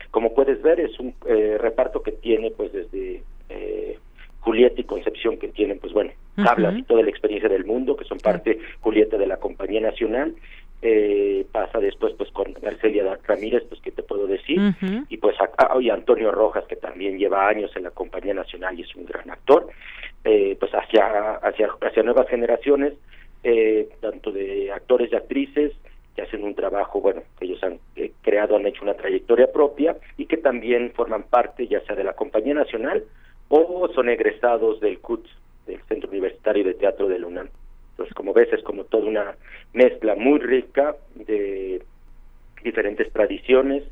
Como puedes ver, es un eh, reparto que tiene pues desde eh, Julieta y Concepción, que tienen pues bueno, hablas y toda la experiencia del mundo, que son parte Julieta de la Compañía Nacional, eh, pasa después pues con Arcelia Ramírez, pues que te puedo decir, y pues a, y Antonio Rojas, que también lleva años en la Compañía Nacional y es un gran actor, eh, pues hacia, hacia, hacia nuevas generaciones, eh, tanto de actores y actrices, que hacen un trabajo, bueno, que ellos han eh, creado, han hecho una trayectoria propia y que también forman parte ya sea de la Compañía Nacional o son egresados del CUT, del Centro Universitario de Teatro de UNAM. Entonces, como ves, es como toda una mezcla muy rica de diferentes tradiciones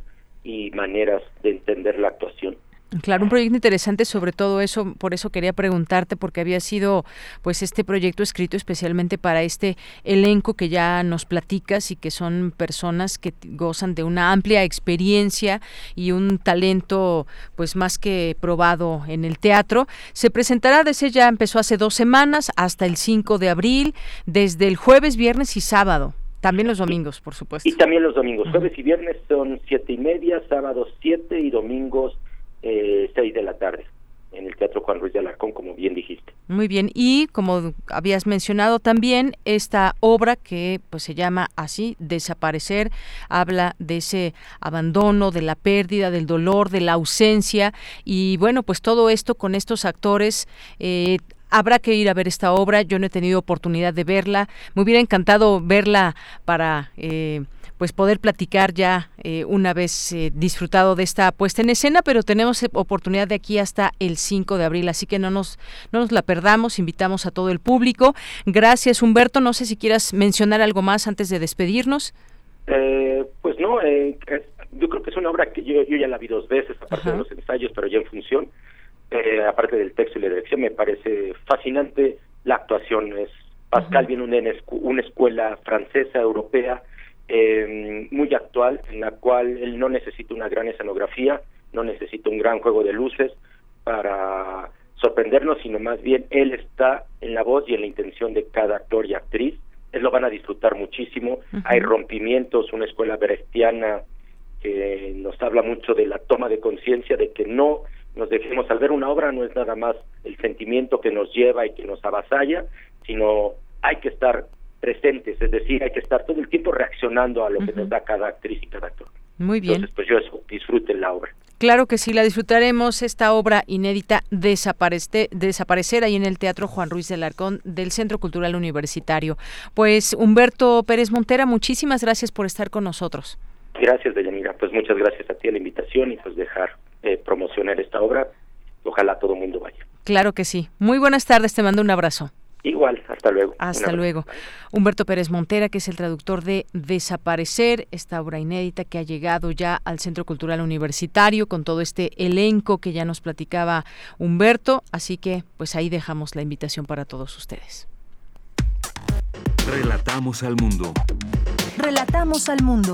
y maneras de entender la actuación. Claro, un proyecto interesante sobre todo eso, por eso quería preguntarte porque había sido pues este proyecto escrito especialmente para este elenco que ya nos platicas y que son personas que gozan de una amplia experiencia y un talento pues más que probado en el teatro. Se presentará desde ya empezó hace dos semanas hasta el 5 de abril, desde el jueves, viernes y sábado. También los domingos, por supuesto. Y también los domingos. Jueves y viernes son siete y media, sábados siete y domingos eh, 6 de la tarde en el Teatro Juan Ruiz de Alarcón, como bien dijiste. Muy bien, y como habías mencionado también, esta obra que pues se llama así, Desaparecer, habla de ese abandono, de la pérdida, del dolor, de la ausencia, y bueno, pues todo esto con estos actores eh, habrá que ir a ver esta obra. Yo no he tenido oportunidad de verla. Me hubiera encantado verla para eh, pues poder platicar ya eh, una vez eh, disfrutado de esta puesta en escena, pero tenemos oportunidad de aquí hasta el 5 de abril, así que no nos, no nos la perdamos, invitamos a todo el público. Gracias Humberto, no sé si quieras mencionar algo más antes de despedirnos. Eh, pues no, yo creo que es una obra que yo, ya la vi dos veces, aparte de los ensayos, pero ya en función, aparte del texto y la dirección, me parece fascinante la actuación. Es Pascal viene una, una escuela francesa, europea, eh, muy actual, en la cual él no necesita una gran escenografía, no necesita un gran juego de luces para sorprendernos, sino más bien él está en la voz y en la intención de cada actor y actriz. Él lo van a disfrutar muchísimo. Hay rompimientos, una escuela brechtiana que nos habla mucho de la toma de conciencia, de que no nos dejemos al ver una obra, no es nada más el sentimiento que nos lleva y que nos avasalla, sino hay que estar presentes, es decir, hay que estar todo el tiempo reaccionando a lo que nos da cada actriz y cada actor. Muy bien. Entonces, pues yo eso, disfruten la obra. Claro que sí, la disfrutaremos, esta obra inédita Desaparecer ahí en el Teatro Juan Ruiz del Arcón del Centro Cultural Universitario. Pues Humberto Pérez Montera, muchísimas gracias por estar con nosotros. Gracias, Deyanira. Pues muchas gracias a ti a la invitación y pues dejar eh, promocionar esta obra. Ojalá todo el mundo vaya. Claro que sí. Muy buenas tardes, te mando un abrazo. Igual, hasta luego. Hasta luego. Humberto Pérez Montera, que es el traductor de Desaparecer, esta obra inédita que ha llegado ya al Centro Cultural Universitario con todo este elenco que ya nos platicaba Humberto. Así que, pues ahí dejamos la invitación para todos ustedes. Relatamos al mundo. Relatamos al mundo.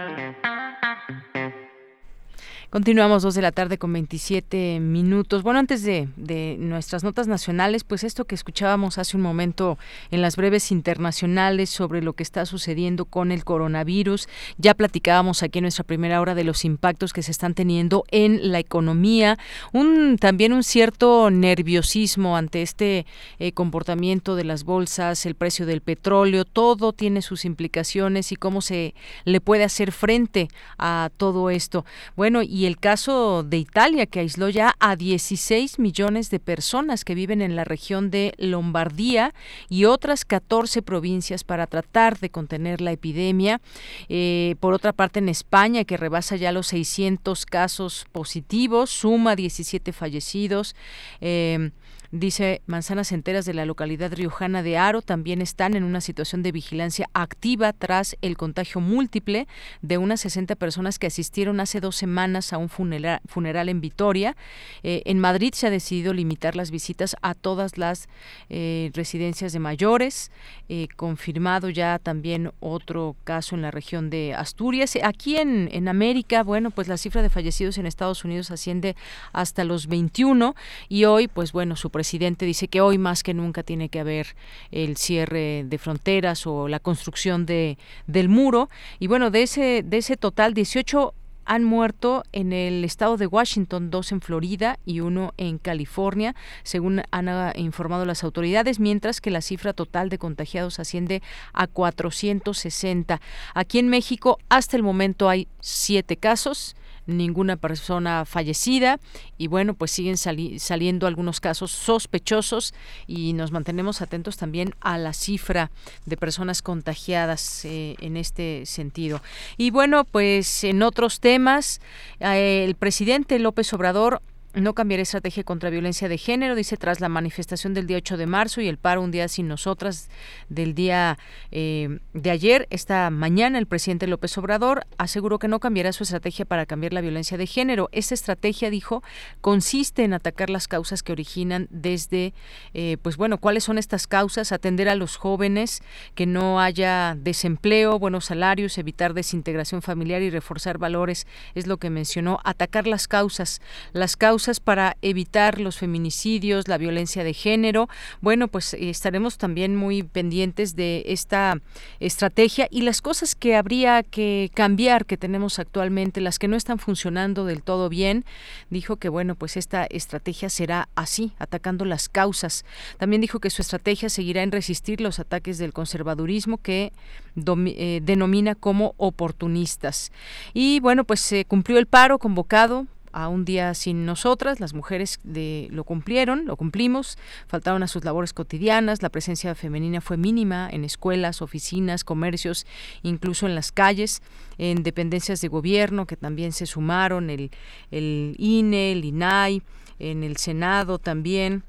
Continuamos dos de la tarde con 27 minutos. Bueno, antes de, de, nuestras notas nacionales, pues esto que escuchábamos hace un momento en las breves internacionales sobre lo que está sucediendo con el coronavirus. Ya platicábamos aquí en nuestra primera hora de los impactos que se están teniendo en la economía. Un, también un cierto nerviosismo ante este eh, comportamiento de las bolsas, el precio del petróleo, todo tiene sus implicaciones y cómo se le puede hacer frente a todo esto. Bueno, y y el caso de Italia, que aisló ya a 16 millones de personas que viven en la región de Lombardía y otras 14 provincias para tratar de contener la epidemia. Eh, por otra parte, en España, que rebasa ya los 600 casos positivos, suma 17 fallecidos. Eh, Dice, manzanas enteras de la localidad riojana de Aro también están en una situación de vigilancia activa tras el contagio múltiple de unas 60 personas que asistieron hace dos semanas a un funeral, funeral en Vitoria. Eh, en Madrid se ha decidido limitar las visitas a todas las eh, residencias de mayores. Eh, confirmado ya también otro caso en la región de Asturias. Aquí en, en América, bueno, pues la cifra de fallecidos en Estados Unidos asciende hasta los 21 y hoy, pues bueno, su presidente dice que hoy más que nunca tiene que haber el cierre de fronteras o la construcción de, del muro. Y bueno, de ese, de ese total, 18 han muerto en el estado de Washington, dos en Florida y uno en California, según han ah, informado las autoridades, mientras que la cifra total de contagiados asciende a 460. Aquí en México, hasta el momento hay siete casos ninguna persona fallecida y bueno, pues siguen saliendo algunos casos sospechosos y nos mantenemos atentos también a la cifra de personas contagiadas eh, en este sentido. Y bueno, pues en otros temas, eh, el presidente López Obrador no cambiará estrategia contra violencia de género, dice tras la manifestación del día 8 de marzo y el paro un día sin nosotras del día eh, de ayer. Esta mañana el presidente López Obrador aseguró que no cambiará su estrategia para cambiar la violencia de género. Esta estrategia, dijo, consiste en atacar las causas que originan desde, eh, pues bueno, cuáles son estas causas, atender a los jóvenes, que no haya desempleo, buenos salarios, evitar desintegración familiar y reforzar valores, es lo que mencionó, atacar las causas, las causas para evitar los feminicidios, la violencia de género. Bueno, pues eh, estaremos también muy pendientes de esta estrategia y las cosas que habría que cambiar que tenemos actualmente, las que no están funcionando del todo bien. Dijo que bueno, pues esta estrategia será así, atacando las causas. También dijo que su estrategia seguirá en resistir los ataques del conservadurismo que eh, denomina como oportunistas. Y bueno, pues se cumplió el paro convocado a un día sin nosotras, las mujeres de, lo cumplieron, lo cumplimos, faltaron a sus labores cotidianas, la presencia femenina fue mínima en escuelas, oficinas, comercios, incluso en las calles, en dependencias de gobierno que también se sumaron, el, el INE, el INAI, en el Senado también.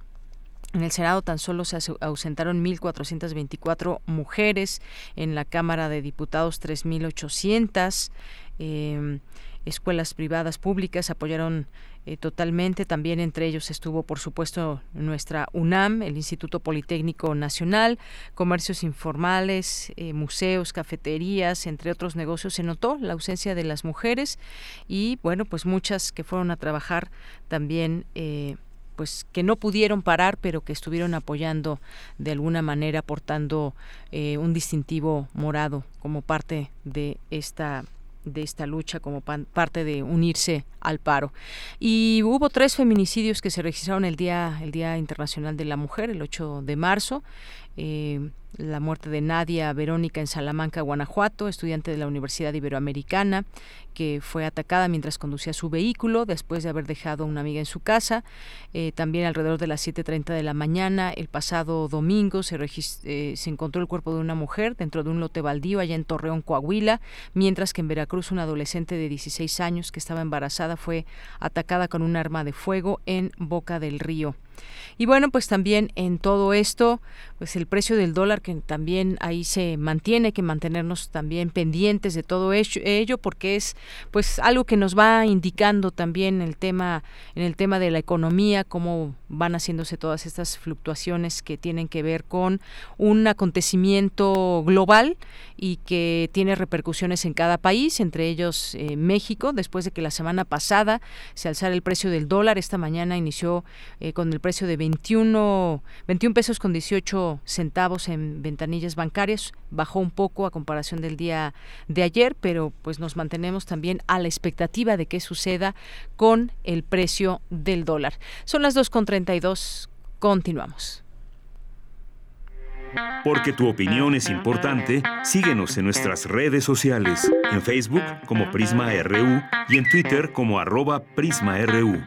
En el Senado tan solo se ausentaron 1.424 mujeres, en la Cámara de Diputados 3.800. Eh, escuelas privadas públicas apoyaron eh, totalmente. También entre ellos estuvo, por supuesto, nuestra UNAM, el Instituto Politécnico Nacional, comercios informales, eh, museos, cafeterías, entre otros negocios. Se notó la ausencia de las mujeres y, bueno, pues muchas que fueron a trabajar también. Eh, pues que no pudieron parar, pero que estuvieron apoyando de alguna manera, aportando un distintivo morado como parte de esta de esta lucha como parte de unirse al paro. Y hubo tres feminicidios que se registraron el día, el día Internacional de la Mujer, el 8 de marzo. Eh, la muerte de Nadia Verónica en Salamanca, Guanajuato, estudiante de la Universidad Iberoamericana, que fue atacada mientras conducía su vehículo después de haber dejado a una amiga en su casa. Eh, también alrededor de las 7.30 de la mañana, el pasado domingo, se, eh, se encontró el cuerpo de una mujer dentro de un lote baldío allá en Torreón, Coahuila, mientras que en Veracruz una adolescente de 16 años que estaba embarazada fue atacada con un arma de fuego en Boca del Río. Y bueno, pues también en todo esto, pues el precio del dólar que también ahí se mantiene, que mantenernos también pendientes de todo ello, porque es pues algo que nos va indicando también el tema, en el tema de la economía, cómo van haciéndose todas estas fluctuaciones que tienen que ver con un acontecimiento global y que tiene repercusiones en cada país, entre ellos eh, México, después de que la semana pasada se alzara el precio del dólar, esta mañana inició eh, con el precio de 21, 21 pesos con 18 centavos en ventanillas bancarias, bajó un poco a comparación del día de ayer, pero pues nos mantenemos también a la expectativa de qué suceda con el precio del dólar. Son las 2.32, continuamos. Porque tu opinión es importante, síguenos en nuestras redes sociales, en Facebook como Prisma RU y en Twitter como arroba PrismaRU.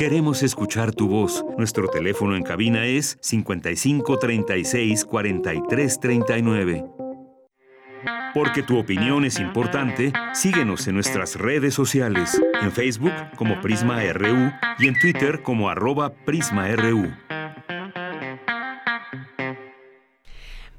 Queremos escuchar tu voz. Nuestro teléfono en cabina es 55 36 43 39. Porque tu opinión es importante, síguenos en nuestras redes sociales, en Facebook como Prisma RU y en Twitter como arroba PrismaRU.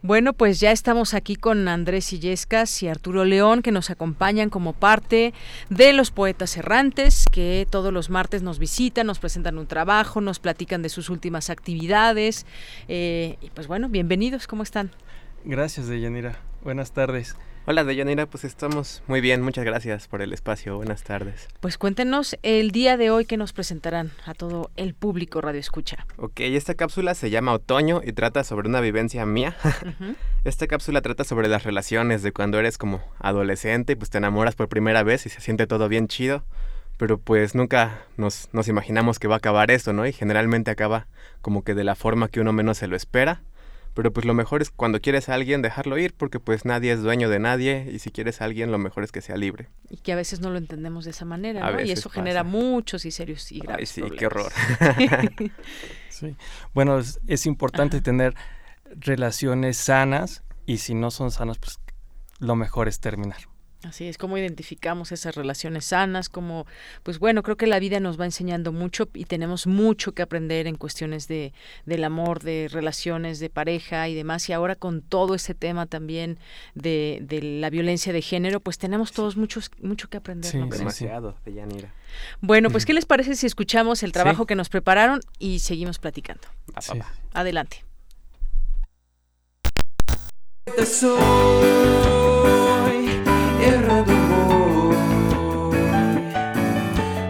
Bueno, pues ya estamos aquí con Andrés Illescas y Arturo León, que nos acompañan como parte de los poetas errantes, que todos los martes nos visitan, nos presentan un trabajo, nos platican de sus últimas actividades. Eh, y pues bueno, bienvenidos, ¿cómo están? Gracias, Deyanira. Buenas tardes. Hola Deyanira, pues estamos muy bien, muchas gracias por el espacio, buenas tardes. Pues cuéntenos el día de hoy que nos presentarán a todo el público Radio Escucha. Ok, esta cápsula se llama Otoño y trata sobre una vivencia mía. Esta cápsula trata sobre las relaciones de cuando eres como adolescente y pues te enamoras por primera vez y se siente todo bien chido, pero pues nunca nos, nos imaginamos que va a acabar esto, ¿no? Y generalmente acaba como que de la forma que uno menos se lo espera pero pues lo mejor es cuando quieres a alguien dejarlo ir porque pues nadie es dueño de nadie y si quieres a alguien lo mejor es que sea libre. Y que a veces no lo entendemos de esa manera, ¿no? Y eso genera muchos y serios y graves Ay, sí, qué horror. sí. Bueno, es, importante tener relaciones sanas y si no son sanas, pues lo mejor es terminar. Así es, cómo identificamos esas relaciones sanas, como, pues bueno, creo que la vida nos va enseñando mucho y tenemos mucho que aprender en cuestiones de, del amor, de relaciones de pareja y demás. Y ahora con todo ese tema también de, de la violencia de género, pues tenemos todos muchos, mucho que aprender. Sí, demasiado, de Yanira. Bueno, pues ¿qué les parece si escuchamos el trabajo que nos prepararon y seguimos platicando? Adelante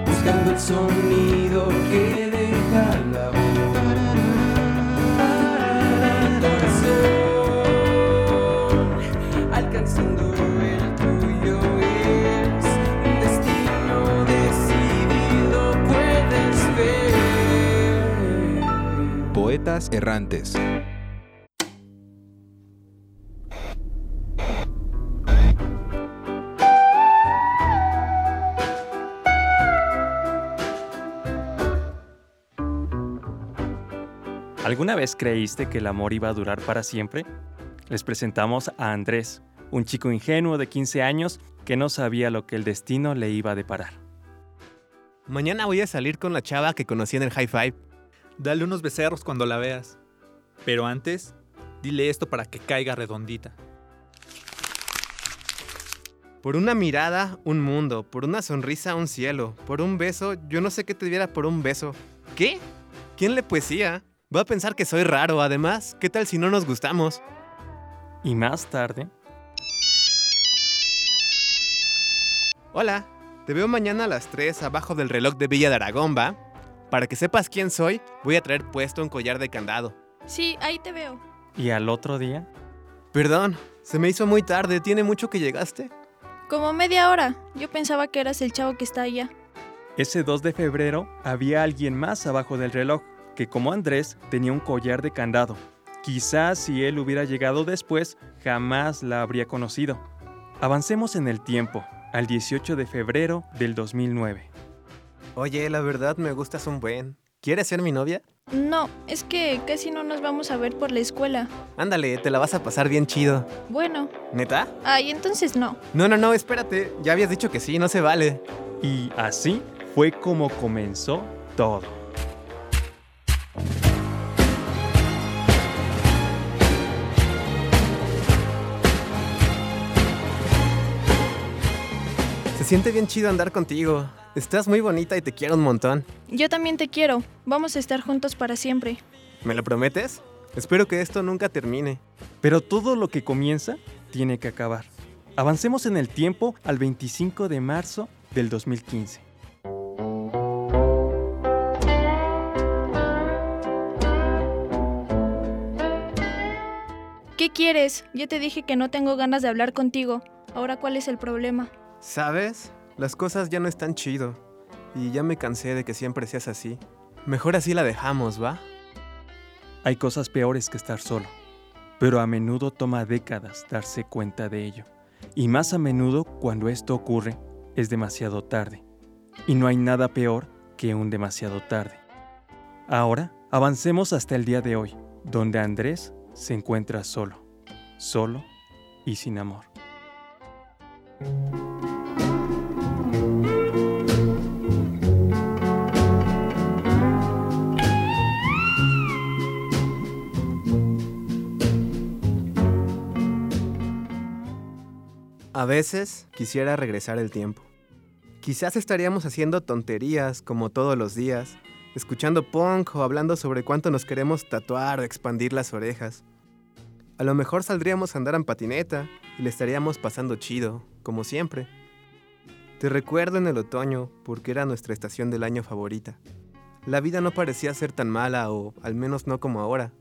buscando el sonido que deja la voz. Alcanzando el destino puedes. Poetas errantes. ¿Alguna vez creíste que el amor iba a durar para siempre? Les presentamos a Andrés, un chico ingenuo de 15 años que no sabía lo que el destino le iba a deparar. Mañana voy a salir con la chava que conocí en el high five. Dale unos becerros cuando la veas. Pero antes, dile esto para que caiga redondita. Por una mirada, un mundo. Por una sonrisa, un cielo. Por un beso, yo no sé qué te diera por un beso. ¿Qué? ¿Quién le poesía? Va a pensar que soy raro, además. ¿Qué tal si no nos gustamos? Y más tarde... Hola, te veo mañana a las 3 abajo del reloj de Villa de Aragón, ¿va? Para que sepas quién soy, voy a traer puesto un collar de candado. Sí, ahí te veo. ¿Y al otro día? Perdón, se me hizo muy tarde. ¿Tiene mucho que llegaste? Como media hora. Yo pensaba que eras el chavo que está allá. Ese 2 de febrero había alguien más abajo del reloj que como Andrés tenía un collar de candado. Quizás si él hubiera llegado después, jamás la habría conocido. Avancemos en el tiempo, al 18 de febrero del 2009. Oye, la verdad me gustas un buen. ¿Quieres ser mi novia? No, es que casi no nos vamos a ver por la escuela. Ándale, te la vas a pasar bien chido. Bueno. ¿Neta? Ay, entonces no. No, no, no, espérate. Ya habías dicho que sí, no se vale. Y así fue como comenzó todo. Se siente bien chido andar contigo. Estás muy bonita y te quiero un montón. Yo también te quiero. Vamos a estar juntos para siempre. ¿Me lo prometes? Espero que esto nunca termine. Pero todo lo que comienza tiene que acabar. Avancemos en el tiempo al 25 de marzo del 2015. ¿Qué quieres? Ya te dije que no tengo ganas de hablar contigo. Ahora, ¿cuál es el problema? ¿Sabes? Las cosas ya no están chido. Y ya me cansé de que siempre seas así. Mejor así la dejamos, ¿va? Hay cosas peores que estar solo, pero a menudo toma décadas darse cuenta de ello. Y más a menudo cuando esto ocurre es demasiado tarde. Y no hay nada peor que un demasiado tarde. Ahora avancemos hasta el día de hoy, donde Andrés se encuentra solo, solo y sin amor. A veces quisiera regresar el tiempo. Quizás estaríamos haciendo tonterías como todos los días, escuchando punk o hablando sobre cuánto nos queremos tatuar o expandir las orejas. A lo mejor saldríamos a andar en patineta y le estaríamos pasando chido, como siempre. Te recuerdo en el otoño porque era nuestra estación del año favorita. La vida no parecía ser tan mala o al menos no como ahora.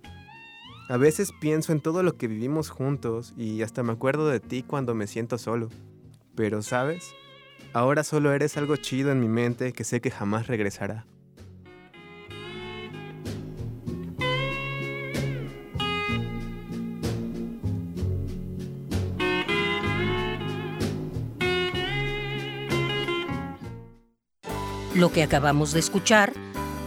A veces pienso en todo lo que vivimos juntos y hasta me acuerdo de ti cuando me siento solo. Pero, ¿sabes? Ahora solo eres algo chido en mi mente que sé que jamás regresará. Lo que acabamos de escuchar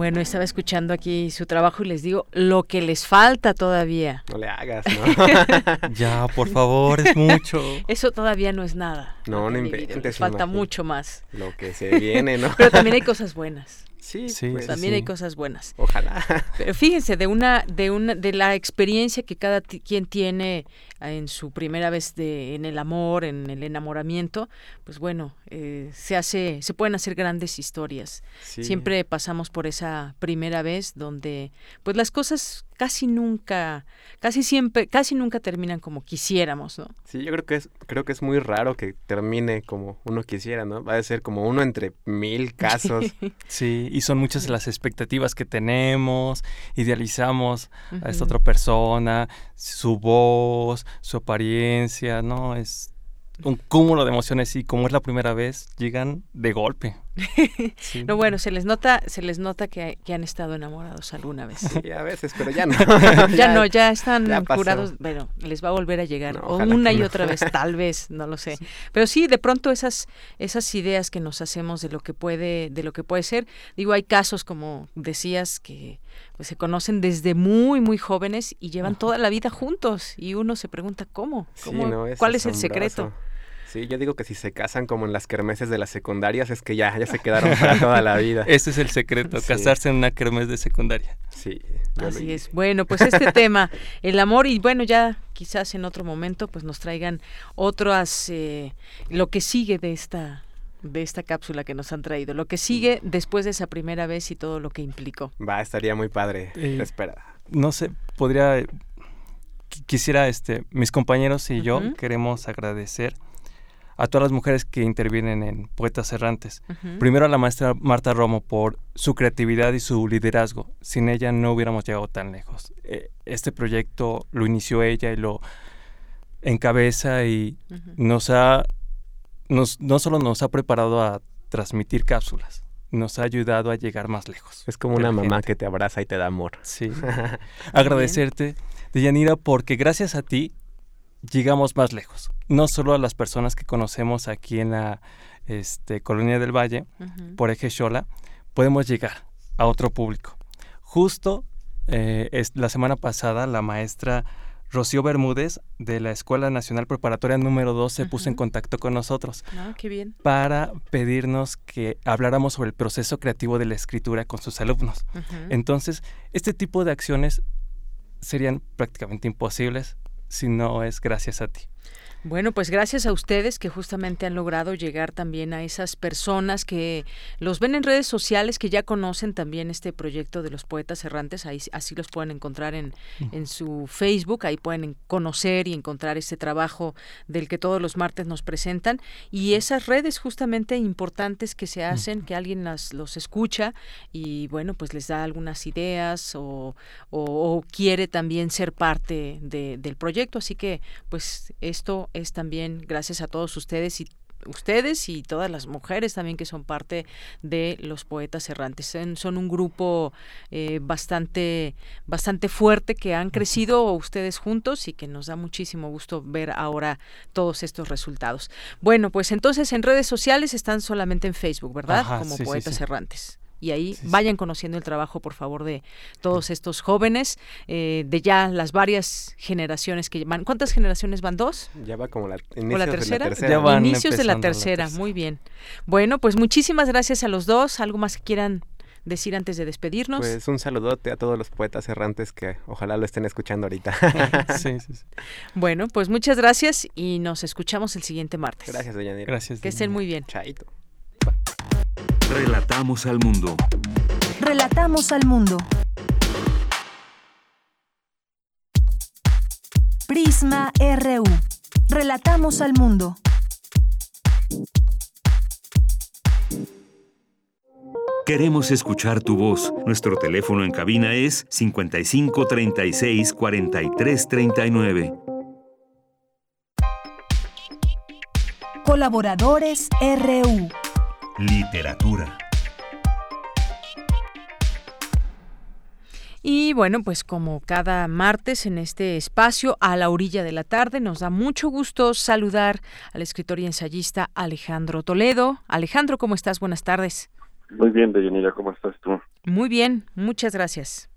Bueno, estaba escuchando aquí su trabajo y les digo lo que les falta todavía. No le hagas, ¿no? ya, por favor, es mucho. Eso todavía no es nada. No, no inventes. Falta mucho más. Lo que se viene, ¿no? Pero también hay cosas buenas. Sí, Sí, pues, También sí. hay cosas buenas. Ojalá. Pero fíjense, de una, de una, de la experiencia que cada ti- quien tiene en su primera vez de, en el amor, en el enamoramiento, pues bueno, eh, se hace, se pueden hacer grandes historias. Sí. Siempre pasamos por esa primera vez donde, pues las cosas casi nunca, casi siempre, casi nunca terminan como quisiéramos, ¿no? Sí, yo creo que es, creo que es muy raro que termine como uno quisiera, ¿no? Va a ser como uno entre mil casos. Sí, y son muchas las expectativas que tenemos, idealizamos a esta otra persona, su voz, su apariencia, ¿no? Es un cúmulo de emociones y como es la primera vez, llegan de golpe. Sí. No, bueno, se les nota, se les nota que, que han estado enamorados alguna vez. Sí, a veces, pero ya no. ya, no, ya están ya jurados, bueno, les va a volver a llegar, No, o una y no. otra vez, tal vez, no lo sé. Pero sí, de pronto esas, esas ideas que nos hacemos de lo que puede, de lo que puede ser, digo, hay casos como decías que pues se conocen desde muy, muy jóvenes y llevan toda la vida juntos, y uno se pregunta cómo, ¿Cómo? no, cuál es el secreto. Sí, yo digo que si se casan como en las kermeses de las secundarias es que ya, ya se quedaron para toda la vida. Ese es el secreto, Sí. casarse en una kermés de secundaria. Sí. Así es. Bueno, pues este tema, el amor, y bueno, ya quizás en otro momento, pues nos traigan otras, eh, lo que sigue de esta de esta cápsula que nos han traído, lo que sigue después de esa primera vez y todo lo que implicó. Va, estaría muy padre. Eh, Espera. No sé, podría, qui- quisiera, este, mis compañeros y yo queremos agradecer a todas las mujeres que intervienen en Poetas Errantes. Primero a la maestra Marta Romo por su creatividad y su liderazgo. Sin ella no hubiéramos llegado tan lejos. Eh, Este proyecto lo inició ella y lo encabeza y nos ha, nos, no solo nos ha preparado a transmitir cápsulas, nos ha ayudado a llegar más lejos. Es como una mamá que te abraza y te da amor. Sí. Agradecerte, Deyanira, porque gracias a ti llegamos más lejos. No solo a las personas que conocemos aquí en la este, Colonia del Valle, por Eje Xola, podemos llegar a otro público. Justo eh, es, la semana pasada la maestra Rocío Bermúdez de la Escuela Nacional Preparatoria número 2 se puso en contacto con nosotros Ah, qué bien. para pedirnos que habláramos sobre el proceso creativo de la escritura con sus alumnos. Entonces, este tipo de acciones serían prácticamente imposibles si no es gracias a ti. Bueno, pues gracias a ustedes que justamente han logrado llegar también a esas personas que los ven en redes sociales, que ya conocen también este proyecto de los poetas errantes, ahí así los pueden encontrar en, en su Facebook, ahí pueden conocer y encontrar este trabajo del que todos los martes nos presentan. Y esas redes justamente importantes que se hacen, que alguien las, los escucha y bueno, pues les da algunas ideas o, o- o quiere también ser parte de- del proyecto, así que pues esto es también gracias a todos ustedes y ustedes y todas las mujeres también que son parte de los poetas errantes. Son, un grupo eh, bastante bastante fuerte que han crecido ustedes juntos y que nos da muchísimo gusto ver ahora todos estos resultados. Bueno pues entonces en redes sociales están solamente en Facebook verdad Ajá, como sí, sí, poetas sí. errantes y ahí vayan conociendo el trabajo, por favor, de todos estos jóvenes, eh, de ya las varias generaciones que van. ¿Cuántas generaciones van? ¿Dos? Ya va como la, ¿O inicios la de tercera? Ya van Inicios de la la tercera, tercera. muy bien. Bueno, pues muchísimas gracias a los dos. ¿Algo más que quieran decir antes de despedirnos? Pues un saludote a todos los poetas errantes que ojalá lo estén escuchando ahorita. Sí, sí, sí. Bueno, pues muchas gracias y nos escuchamos el siguiente martes. Gracias, doña Nira. Gracias. Que estén muy bien. Chaito. Relatamos al mundo. Relatamos al mundo. Prisma RU. Relatamos al mundo. Queremos escuchar tu voz. Nuestro teléfono en cabina es 55 36 43 39. Colaboradores RU. Literatura. Y bueno, pues como cada martes en este espacio a la orilla de la tarde, nos da mucho gusto saludar al escritor y ensayista Alejandro Toledo. Alejandro, ¿cómo estás? Buenas tardes. Muy bien, Deyanira, ¿cómo estás tú? Muy bien, muchas gracias.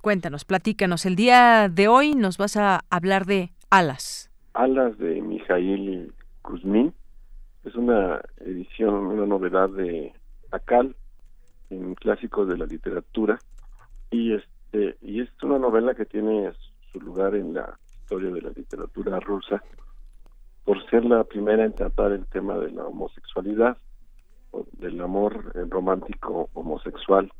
Cuéntanos, platícanos. El día de hoy nos vas a hablar de alas. Alas de Mijail Kuzmin. Es una edición, una novedad de Akal, en clásicos de la literatura. Y este y es una novela que tiene su lugar en la historia de la literatura rusa por ser la primera en tratar el tema de la homosexualidad, o del amor romántico homosexual.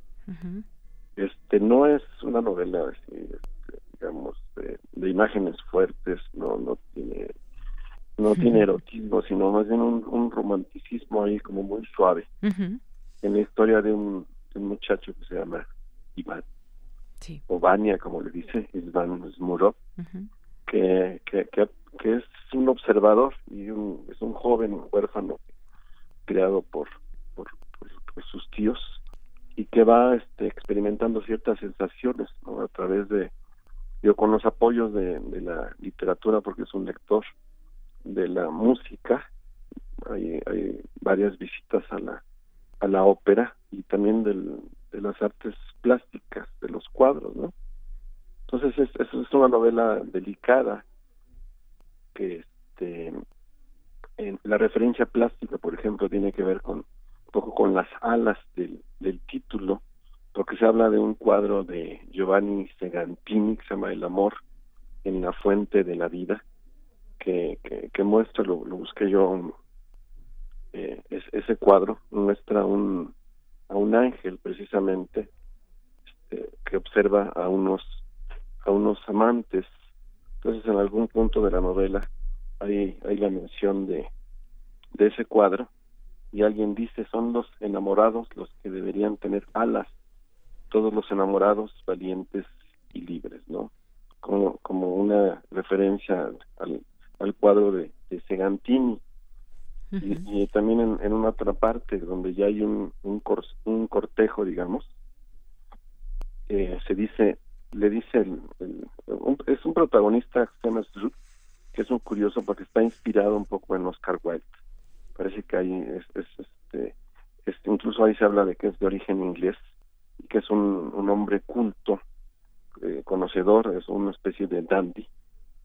Este no es una novela así, este, digamos, de, de imágenes fuertes, no no tiene no tiene erotismo, sino más bien un, un romanticismo ahí como muy suave. En la historia de un, de un muchacho que se llama Iván. Sí. o Vania como le dice Iván Smurov que, que, que, que es un observador y un, es un joven huérfano criado por, por, por, por sus tíos y que va este, experimentando ciertas sensaciones ¿no? a través de, digo, con los apoyos de, de la literatura porque es un lector de la música. Hay, hay varias visitas a la a la ópera y también del, de las artes plásticas de los cuadros no entonces es, es, una novela delicada que este en la referencia plástica por ejemplo tiene que ver con un poco con las alas del, del título porque se habla de un cuadro de Giovanni Segantini que se llama El amor en la fuente de la vida que, que, muestra, lo, lo busqué yo, eh, es, ese cuadro muestra un, a un ángel precisamente este, que observa a unos, a unos amantes. Entonces en algún punto de la novela hay, hay la mención de, de ese cuadro y alguien dice son los enamorados los que deberían tener alas, todos los enamorados valientes y libres, ¿no? Como, como una referencia al, al cuadro de, de Segantini. y, también en, una otra parte donde ya hay un, un, un cortejo, digamos, eh, se dice, le dice, el, es un protagonista que es un curioso porque está inspirado un poco en Oscar Wilde. Parece que ahí es, este, este, incluso ahí se habla de que es de origen inglés y que es un, un hombre culto, eh, conocedor, es una especie de dandy,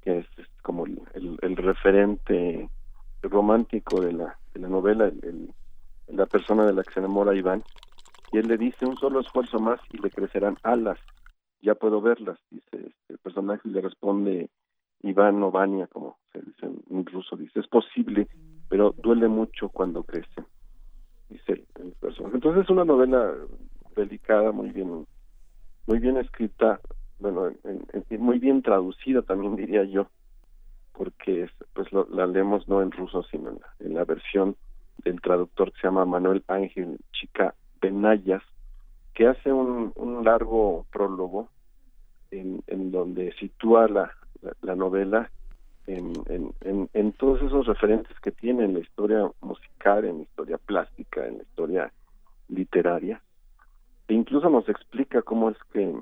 es, como el, referente romántico de la, de la novela, el, la persona de la que se enamora Iván, y él le dice un solo esfuerzo más y le crecerán alas, ya puedo verlas, dice este, el personaje y le responde Iván o como se dice en ruso, dice, es posible, pero duele mucho cuando crece, dice el, personaje. Entonces es una novela delicada, muy bien, muy bien escrita, bueno, muy bien traducida también diría yo, porque pues la leemos no en ruso, sino en la, en la versión del traductor que se llama Manuel Ángel Chica Benayas, que hace un, un largo prólogo en, en donde sitúa la, la, novela en, en, en, todos esos referentes que tiene en la historia musical, en la historia plástica, en la historia literaria. E incluso nos explica cómo es que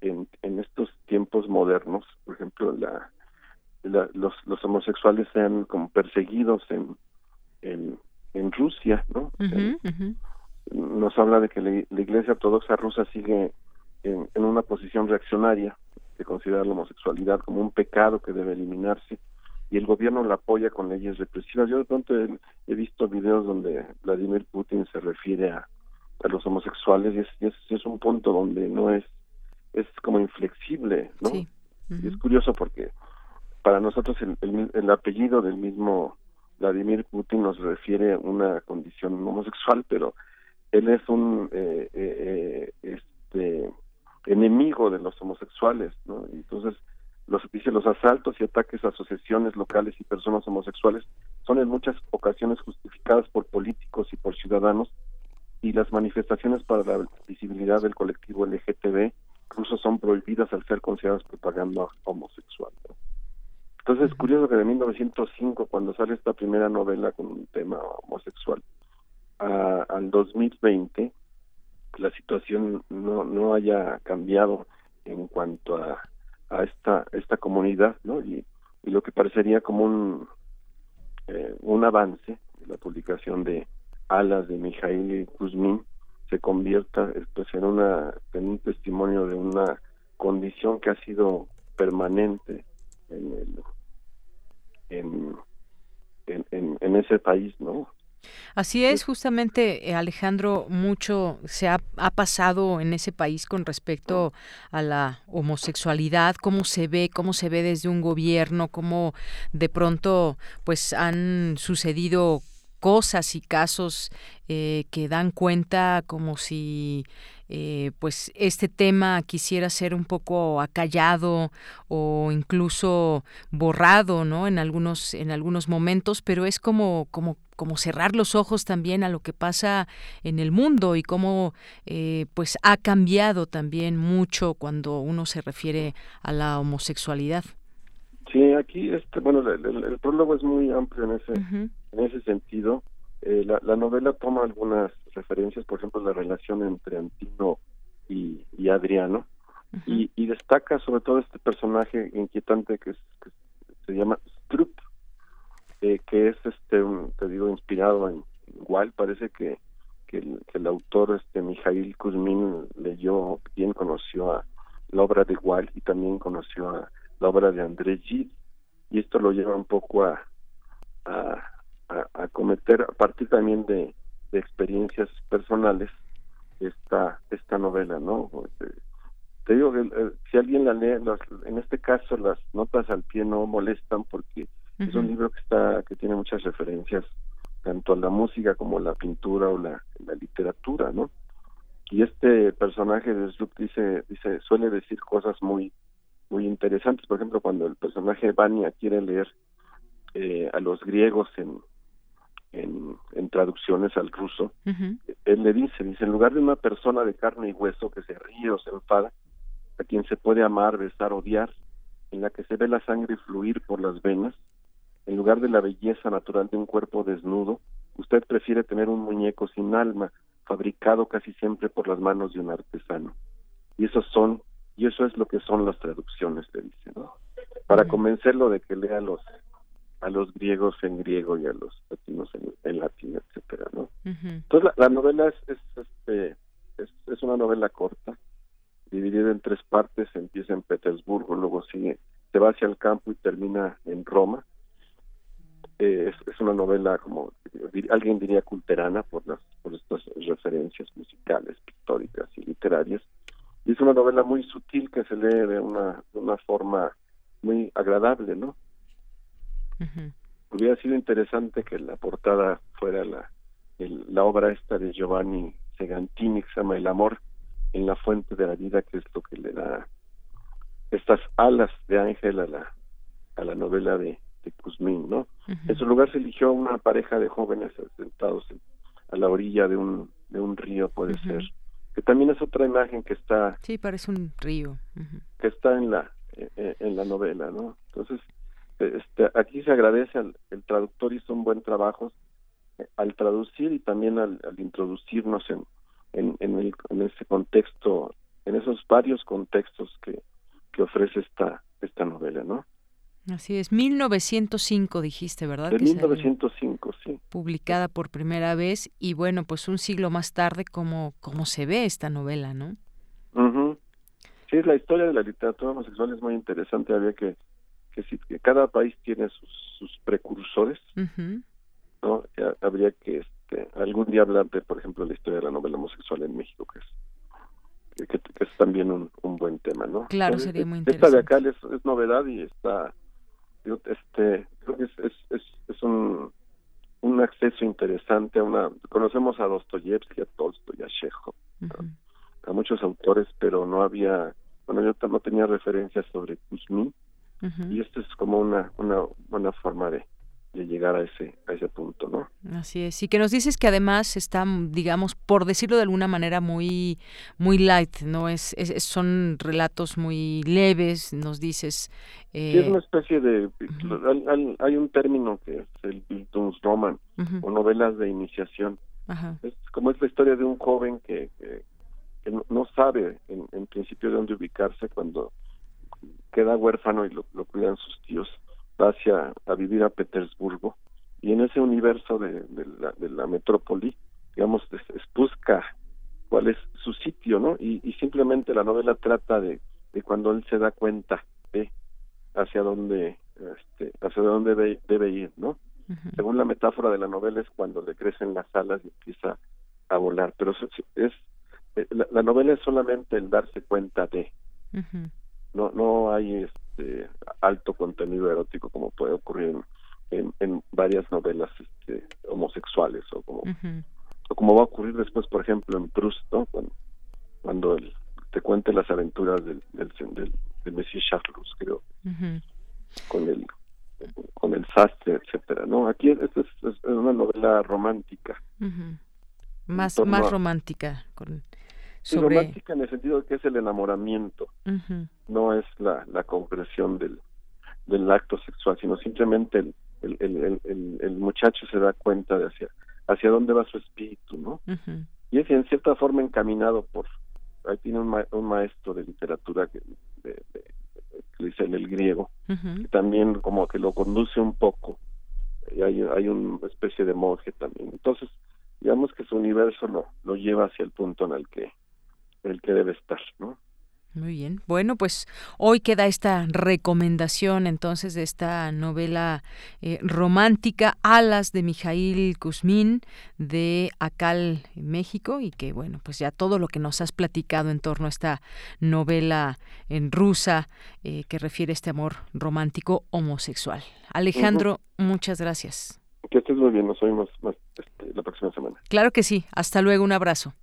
en, en estos tiempos modernos, por ejemplo, la, los, los homosexuales sean como perseguidos en, en, en Rusia, ¿no? Nos habla de que la, Iglesia Ortodoxa rusa sigue en, en, una posición reaccionaria, de considerar la homosexualidad como un pecado que debe eliminarse, y el gobierno la apoya con leyes represivas. Yo de pronto he, visto videos donde Vladimir Putin se refiere a, a los homosexuales y es, es, un punto donde no es, es como inflexible, ¿no? Y es curioso porque para nosotros el, el, apellido del mismo Vladimir Putin nos refiere a una condición homosexual, pero él es un eh, eh, eh, este enemigo de los homosexuales, ¿no? Entonces los dice los asaltos y ataques a asociaciones locales y personas homosexuales son en muchas ocasiones justificadas por políticos y por ciudadanos y las manifestaciones para la visibilidad del colectivo LGTB incluso son prohibidas al ser consideradas propaganda homosexual. ¿no? Entonces es curioso que de 1905, cuando sale esta primera novela con un tema homosexual, al 2020 la situación no, no haya cambiado en cuanto a, a esta esta comunidad, ¿no? Y, y lo que parecería como un eh, un avance, la publicación de Alas de Mijail Kuzmin se convierta pues, en una en un testimonio de una condición que ha sido permanente en el en, en, ese país, ¿no? Así es, justamente eh, Alejandro, mucho se ha, ha, pasado en ese país con respecto a la homosexualidad, cómo se ve, cómo se ve desde un gobierno, cómo de pronto pues han sucedido cosas y casos eh, que dan cuenta como si eh, pues este tema quisiera ser un poco acallado o incluso borrado no en algunos en algunos momentos pero es como como como cerrar los ojos también a lo que pasa en el mundo y cómo eh, pues ha cambiado también mucho cuando uno se refiere a la homosexualidad sí aquí este bueno el, prólogo es muy amplio en ese en ese sentido. Eh, la, novela toma algunas referencias, por ejemplo, la relación entre Antino y, Adriano, y, destaca sobre todo este personaje inquietante que, se llama Strup, eh, que es, este, te digo, inspirado en igual parece que, que, el, autor, este Mijail Kuzmin, leyó, bien conoció a la obra de Wall y también conoció a la obra de André Gide, y esto lo lleva un poco a, a a, cometer a partir también de, experiencias personales esta esta novela no este, te digo que eh, si alguien la lee en este caso las notas al pie no molestan porque es un libro que está que tiene muchas referencias tanto a la música como a la pintura o la, literatura no y este personaje de Slup dice dice suele decir cosas muy muy interesantes por ejemplo cuando el personaje Vania quiere leer eh, a los griegos en en, traducciones al ruso, él le dice, dice, en lugar de una persona de carne y hueso que se ríe o se enfada, a quien se puede amar, besar, odiar, en la que se ve la sangre fluir por las venas, en lugar de la belleza natural de un cuerpo desnudo, usted prefiere tener un muñeco sin alma, fabricado casi siempre por las manos de un artesano. Y eso son, y eso es lo que son las traducciones, le dice, ¿no? Para convencerlo de que lea los a los griegos en griego y a los latinos en, latín, etcétera, ¿no? Entonces la, novela es, es, este, es, es una novela corta, dividida en tres partes, empieza en Petersburgo, luego sigue, se va hacia el campo y termina en Roma. Eh, es, una novela como alguien diría culterana por las por estas referencias musicales, pictóricas y literarias. Y es una novela muy sutil que se lee de una, de una forma muy agradable, ¿no? Hubiera sido interesante que la portada fuera la, la obra esta de Giovanni Segantini que se llama El amor en la fuente de la vida, que es lo que le da estas alas de ángel a la, a la novela de, de Kuzmin, ¿no? En su lugar se eligió una pareja de jóvenes sentados a la orilla de un, de un río, puede ser, que también es otra imagen que está... Sí, parece un río. Que está en la, en, la novela, ¿no? Entonces, este, aquí se agradece al el traductor hizo un buen trabajo eh, al traducir y también al, introducirnos en, en, en, el, en ese contexto, en esos varios contextos que, que ofrece esta, esta novela, ¿no? Así es, 1905 dijiste, ¿verdad? De 1905, sí. Publicada por primera vez y bueno, pues un siglo más tarde, ¿cómo, cómo se ve esta novela, no? Sí, la historia de la literatura homosexual es muy interesante, había que, que, si, que cada país tiene sus, sus precursores, ¿no? habría que este, algún día hablar de, por ejemplo, la historia de la novela homosexual en México, que es que, es también un, un, buen tema, ¿no? Claro, sería muy interesante. Esta de acá es, es novedad y está, este, creo que es, es, es, un, un acceso interesante a una, conocemos a Dostoyevsky, a Tolstoy, a Chekhov, a, muchos autores, pero no había, bueno, yo no tenía referencias sobre Kuzmin, y esto es como una, una buena forma de, de llegar a ese a ese punto, ¿no? Así es. Y que nos dices que además están, digamos, por decirlo de alguna manera muy muy light, no es, son relatos muy leves, nos dices. Eh... Sí, es una especie de hay, un término que es el Bildungsroman o novelas de iniciación. Es como es la historia de un joven que, que, no, sabe en, en principio de dónde ubicarse cuando queda huérfano y lo, lo cuidan sus tíos hacia a vivir a Petersburgo. Y en ese universo de, la, de la metrópoli digamos es, busca cuál es su sitio no y, simplemente la novela trata de, de, cuando él se da cuenta de hacia dónde este, hacia dónde debe, ir no según la metáfora de la novela es cuando le crecen las alas y empieza a volar. Pero es, es eh, la, novela es solamente el darse cuenta de. No no hay este, alto contenido erótico como puede ocurrir en, en, varias novelas este, homosexuales o como o como va a ocurrir después por ejemplo en Proust ¿no? cuando, cuando te cuente las aventuras del del, del, Charles creo. Con el con el sastre etcétera no aquí es, es, una novela romántica. Más más romántica con romántica en el sentido de que es el enamoramiento, no es la, la concreción del, del acto sexual, sino simplemente el, el, el, el, muchacho se da cuenta de hacia, hacia dónde va su espíritu, ¿no? Y es en cierta forma encaminado por, ahí tiene un, un maestro de literatura que, de, que dice en el griego, que también como que lo conduce un poco, y hay, hay una especie de monje también. Entonces, digamos que su universo lo, lo lleva hacia el punto en el que el que debe estar, ¿no? Muy bien. Bueno, pues hoy queda esta recomendación entonces de esta novela eh, romántica Alas de Mijail Kuzmin de Acal, México y que bueno, pues ya todo lo que nos has platicado en torno a esta novela en rusa eh, que refiere a este amor romántico homosexual. Alejandro, muchas gracias. Que estés muy bien, nos oímos más, este, la próxima semana. Claro que sí. Hasta luego, un abrazo.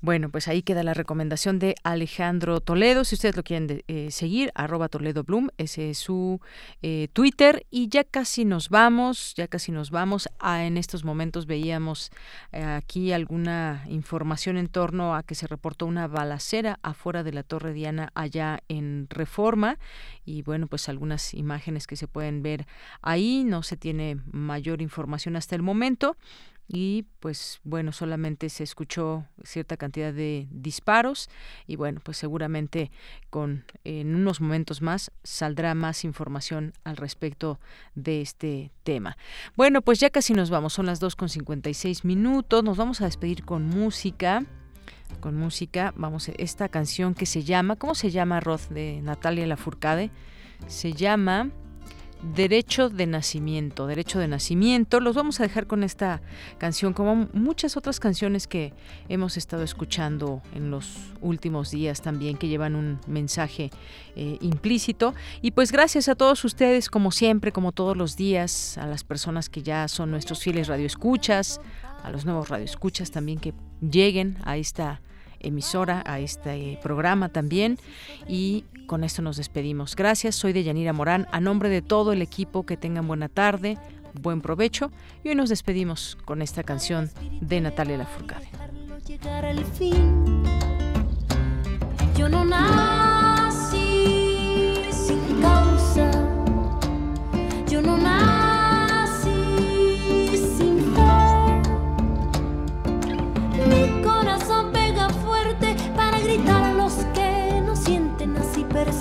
Bueno, pues ahí queda la recomendación de Alejandro Toledo. Si ustedes lo quieren eh, seguir, arroba Toledo Bloom, ese es su eh, Twitter. Y ya casi nos vamos, ya casi nos vamos. Ah, en estos momentos veíamos eh, aquí alguna información en torno a que se reportó una balacera afuera de la Torre Diana allá en Reforma. Y bueno, pues algunas imágenes que se pueden ver ahí. No se tiene mayor información hasta el momento y pues bueno, solamente se escuchó cierta cantidad de disparos y bueno, pues seguramente con en unos momentos más saldrá más información al respecto de este tema. Bueno, pues ya casi nos vamos, son las 2 con 56 minutos, nos vamos a despedir con música con música, vamos, esta canción que se llama, ¿cómo se llama, Roth, de Natalia Lafourcade? Se llama Derecho de Nacimiento, Derecho de Nacimiento. Los vamos a dejar con esta canción, como muchas otras canciones que hemos estado escuchando en los últimos días también, que llevan un mensaje eh, implícito. Y pues gracias a todos ustedes, como siempre, como todos los días, a las personas que ya son nuestros fieles radioescuchas, a los nuevos radioescuchas también que lleguen a esta emisora, a este programa también. Y con esto nos despedimos. Gracias, soy de Yanira Morán. A nombre de todo el equipo, que tengan buena tarde, buen provecho. Y hoy nos despedimos con esta canción de Natalia Lafourcade. Yo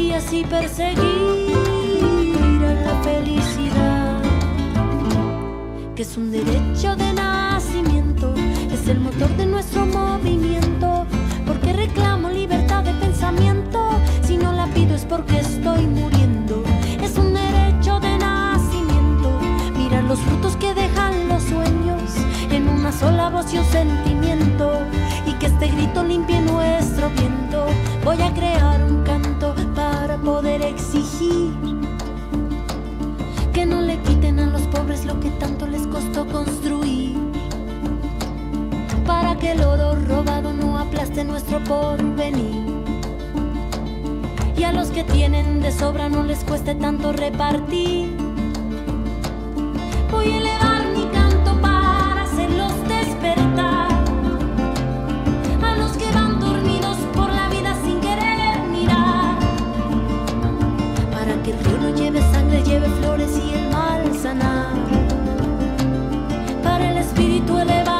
y así perseguir a la felicidad que es un derecho de nacimiento es el motor de nuestro movimiento porque reclamo libertad de pensamiento si no la pido es porque estoy muriendo es un derecho de nacimiento mirar los frutos que dejan los sueños en una sola voz y un sentimiento y que este grito limpie nuestro viento voy a crear un canto poder exigir que no le quiten a los pobres lo que tanto les costó construir. Para que el oro robado no aplaste nuestro porvenir. Y a los que tienen de sobra no les cueste tanto repartir. Voy a elevar y el mal sanar. Para el espíritu elevar